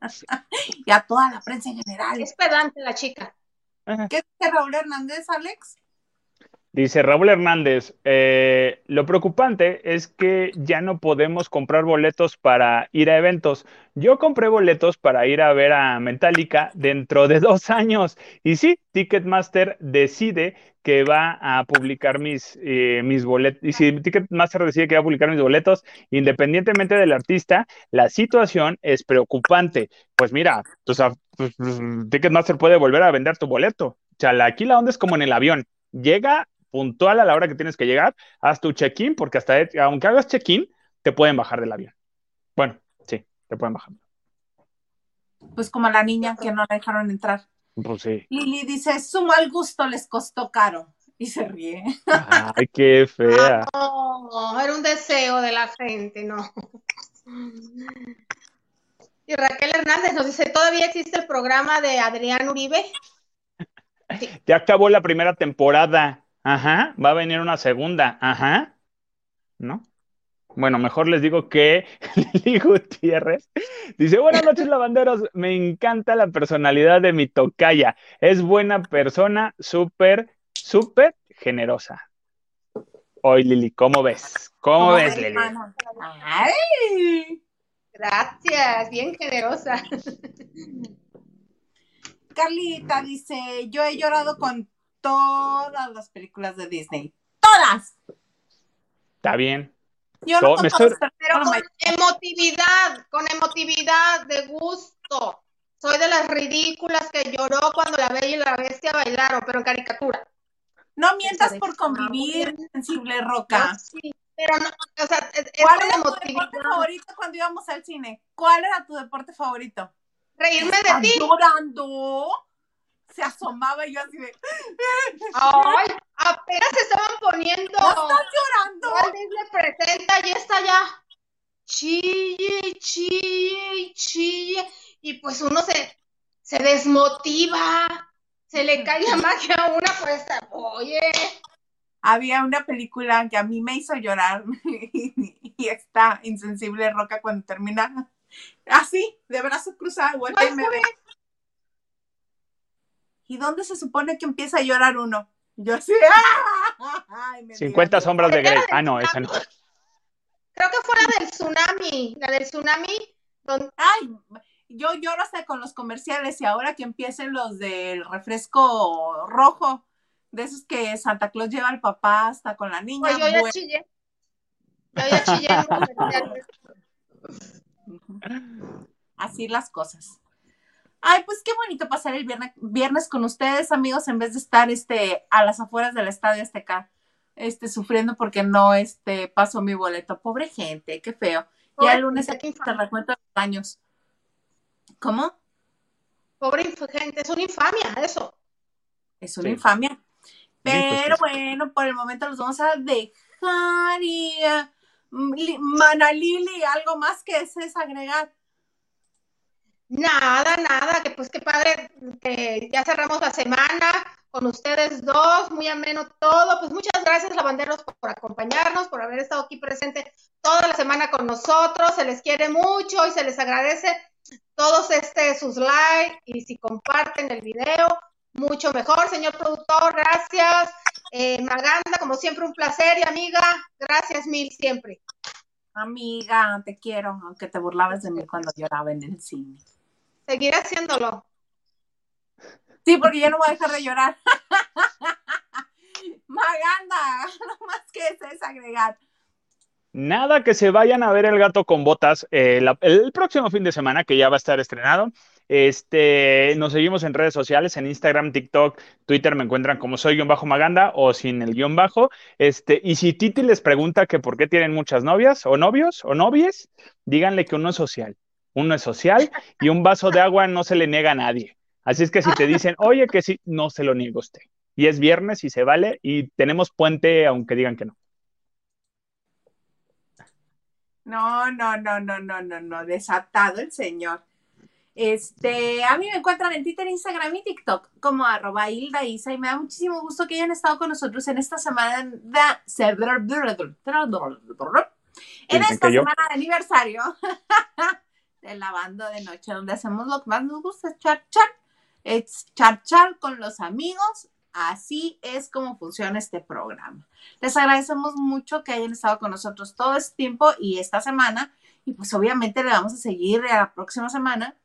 y a toda la prensa en general. Es pedante la chica. ¿Qué dice Raúl Hernández, Alex? Dice Raúl Hernández, eh, lo preocupante es que ya no podemos comprar boletos para ir a eventos. Yo compré boletos para ir a ver a Metallica dentro de dos años. Y sí, Ticketmaster decide que va a publicar mis, eh, mis boletos. Y si Ticketmaster decide que va a publicar mis boletos, independientemente del artista, la situación es preocupante. Pues mira, pues, Ticketmaster puede volver a vender tu boleto. O sea, aquí la onda es como en el avión. Llega puntual a la hora que tienes que llegar, haz tu check-in, porque hasta aunque hagas check-in, te pueden bajar del avión. Bueno, sí, te pueden bajar. Pues como la niña que no la dejaron entrar. Pues sí. Lili dice, su mal gusto les costó caro. Y se ríe. Ay, qué fea. no, era un deseo de la gente, no. Y Raquel Hernández nos dice, ¿todavía existe el programa de Adrián Uribe? Ya acabó la primera temporada. Ajá. Va a venir una segunda. Ajá. ¿No? Bueno, mejor les digo que Lili Gutiérrez dice, buenas noches lavanderos, me encanta la personalidad de mi tocaya, es buena persona, súper, súper generosa. Hoy Lili, ¿cómo ves? ¿Cómo, ves, Lili? Ay. Gracias, bien generosa. Carlita dice, yo he llorado con todas las películas de Disney. ¡Todas! Está bien. Yo no me todas, estoy- Pero pero con emotividad, con emotividad, de gusto. Soy de las ridículas que lloró cuando la Bella y la Bestia bailaron, pero en caricatura. no mientas por convivir, sensible roca. No, sí, pero no, o sea, es, ¿Cuál era tu deporte favorito cuando íbamos al cine? ¿Cuál era tu deporte favorito? Reírme de ¿Estás ti. llorando? Se asomaba y yo así de, Ay, apenas se estaban poniendo. ¿no estás llorando? Disney presenta y está ya. Chille, chille, chille. Y pues uno se, se desmotiva. Se le cae la magia a una, pues, oye. Había una película que a mí me hizo llorar y está insensible roca cuando termina así, de brazo cruzado, vuelta y ¿Cuál me ve. ¿Y dónde se supone que empieza a llorar uno? Yo así, ¡ah! Ay, me 50 dio- sombras de Grey. Ah, no, esa no. Creo que fue la del tsunami. La del tsunami. Donde, Ay, yo lloro hasta con los comerciales y ahora que empiecen los del refresco rojo, de esos que Santa Claus lleva al papá hasta con la niña. pues yo ya bueno. chillé. Yo ya chillé. Así las cosas. Ay, pues qué bonito pasar el viernes, viernes con ustedes, amigos, en vez de estar este, a las afueras del estadio Azteca, este, sufriendo porque no este, pasó mi boleto. Pobre gente, qué feo. Pobre ya el lunes se infamia. recuento los años. ¿Cómo? Pobre gente, es una infamia eso. Es una Sí. infamia. Dijo, Pero sí. bueno, por el momento los vamos a dejar y Li- Mana Lili, algo más que desees agregar. Nada, nada, que pues qué padre que ya cerramos la semana con ustedes dos, muy ameno todo. Pues muchas gracias, lavanderos, por acompañarnos, por haber estado aquí presente toda la semana con nosotros. Se les quiere mucho y se les agradece todos este sus likes y si comparten el video, mucho mejor. Señor productor, gracias. Eh, Maganda, como siempre, un placer y amiga, gracias mil siempre. Amiga, te quiero, aunque te burlabas de mí cuando lloraba en el cine. Seguiré haciéndolo. Sí, porque yo no voy a dejar de llorar. Maganda, no más que desees agregar. Nada, que se vayan a ver El Gato con Botas eh, la- el próximo fin de semana, que ya va a estar estrenado. Este, nos seguimos en redes sociales, en Instagram, TikTok, Twitter, me encuentran como soy guion bajo Maganda o sin el guion bajo. Este, y si Titi les pregunta que por qué tienen muchas novias o novios o novies, díganle que uno es social. Uno es social y un vaso de agua no se le niega a nadie. Así es que si te dicen, oye, que sí, no se lo niega usted. Y es viernes y se vale y tenemos puente aunque digan que no. No, no, no, no, no, no, no, desatado el señor. Este, a mí me encuentran en Twitter, Instagram y TikTok como arroba Hilda y me da muchísimo gusto que hayan estado con nosotros en esta semana en esta semana de aniversario de lavando de noche, donde hacemos lo que más nos gusta, char char, es char char con los amigos. Así es como funciona este programa. Les agradecemos mucho que hayan estado con nosotros todo este tiempo y esta semana. Y pues obviamente le vamos a seguir a la próxima semana.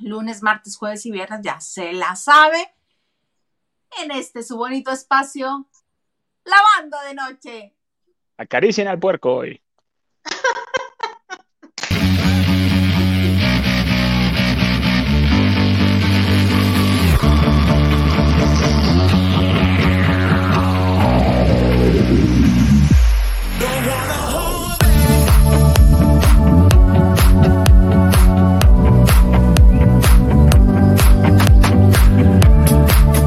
Lunes, martes, jueves y viernes, ya se la sabe. En este su bonito espacio, lavando de noche. Acaricien al puerco hoy.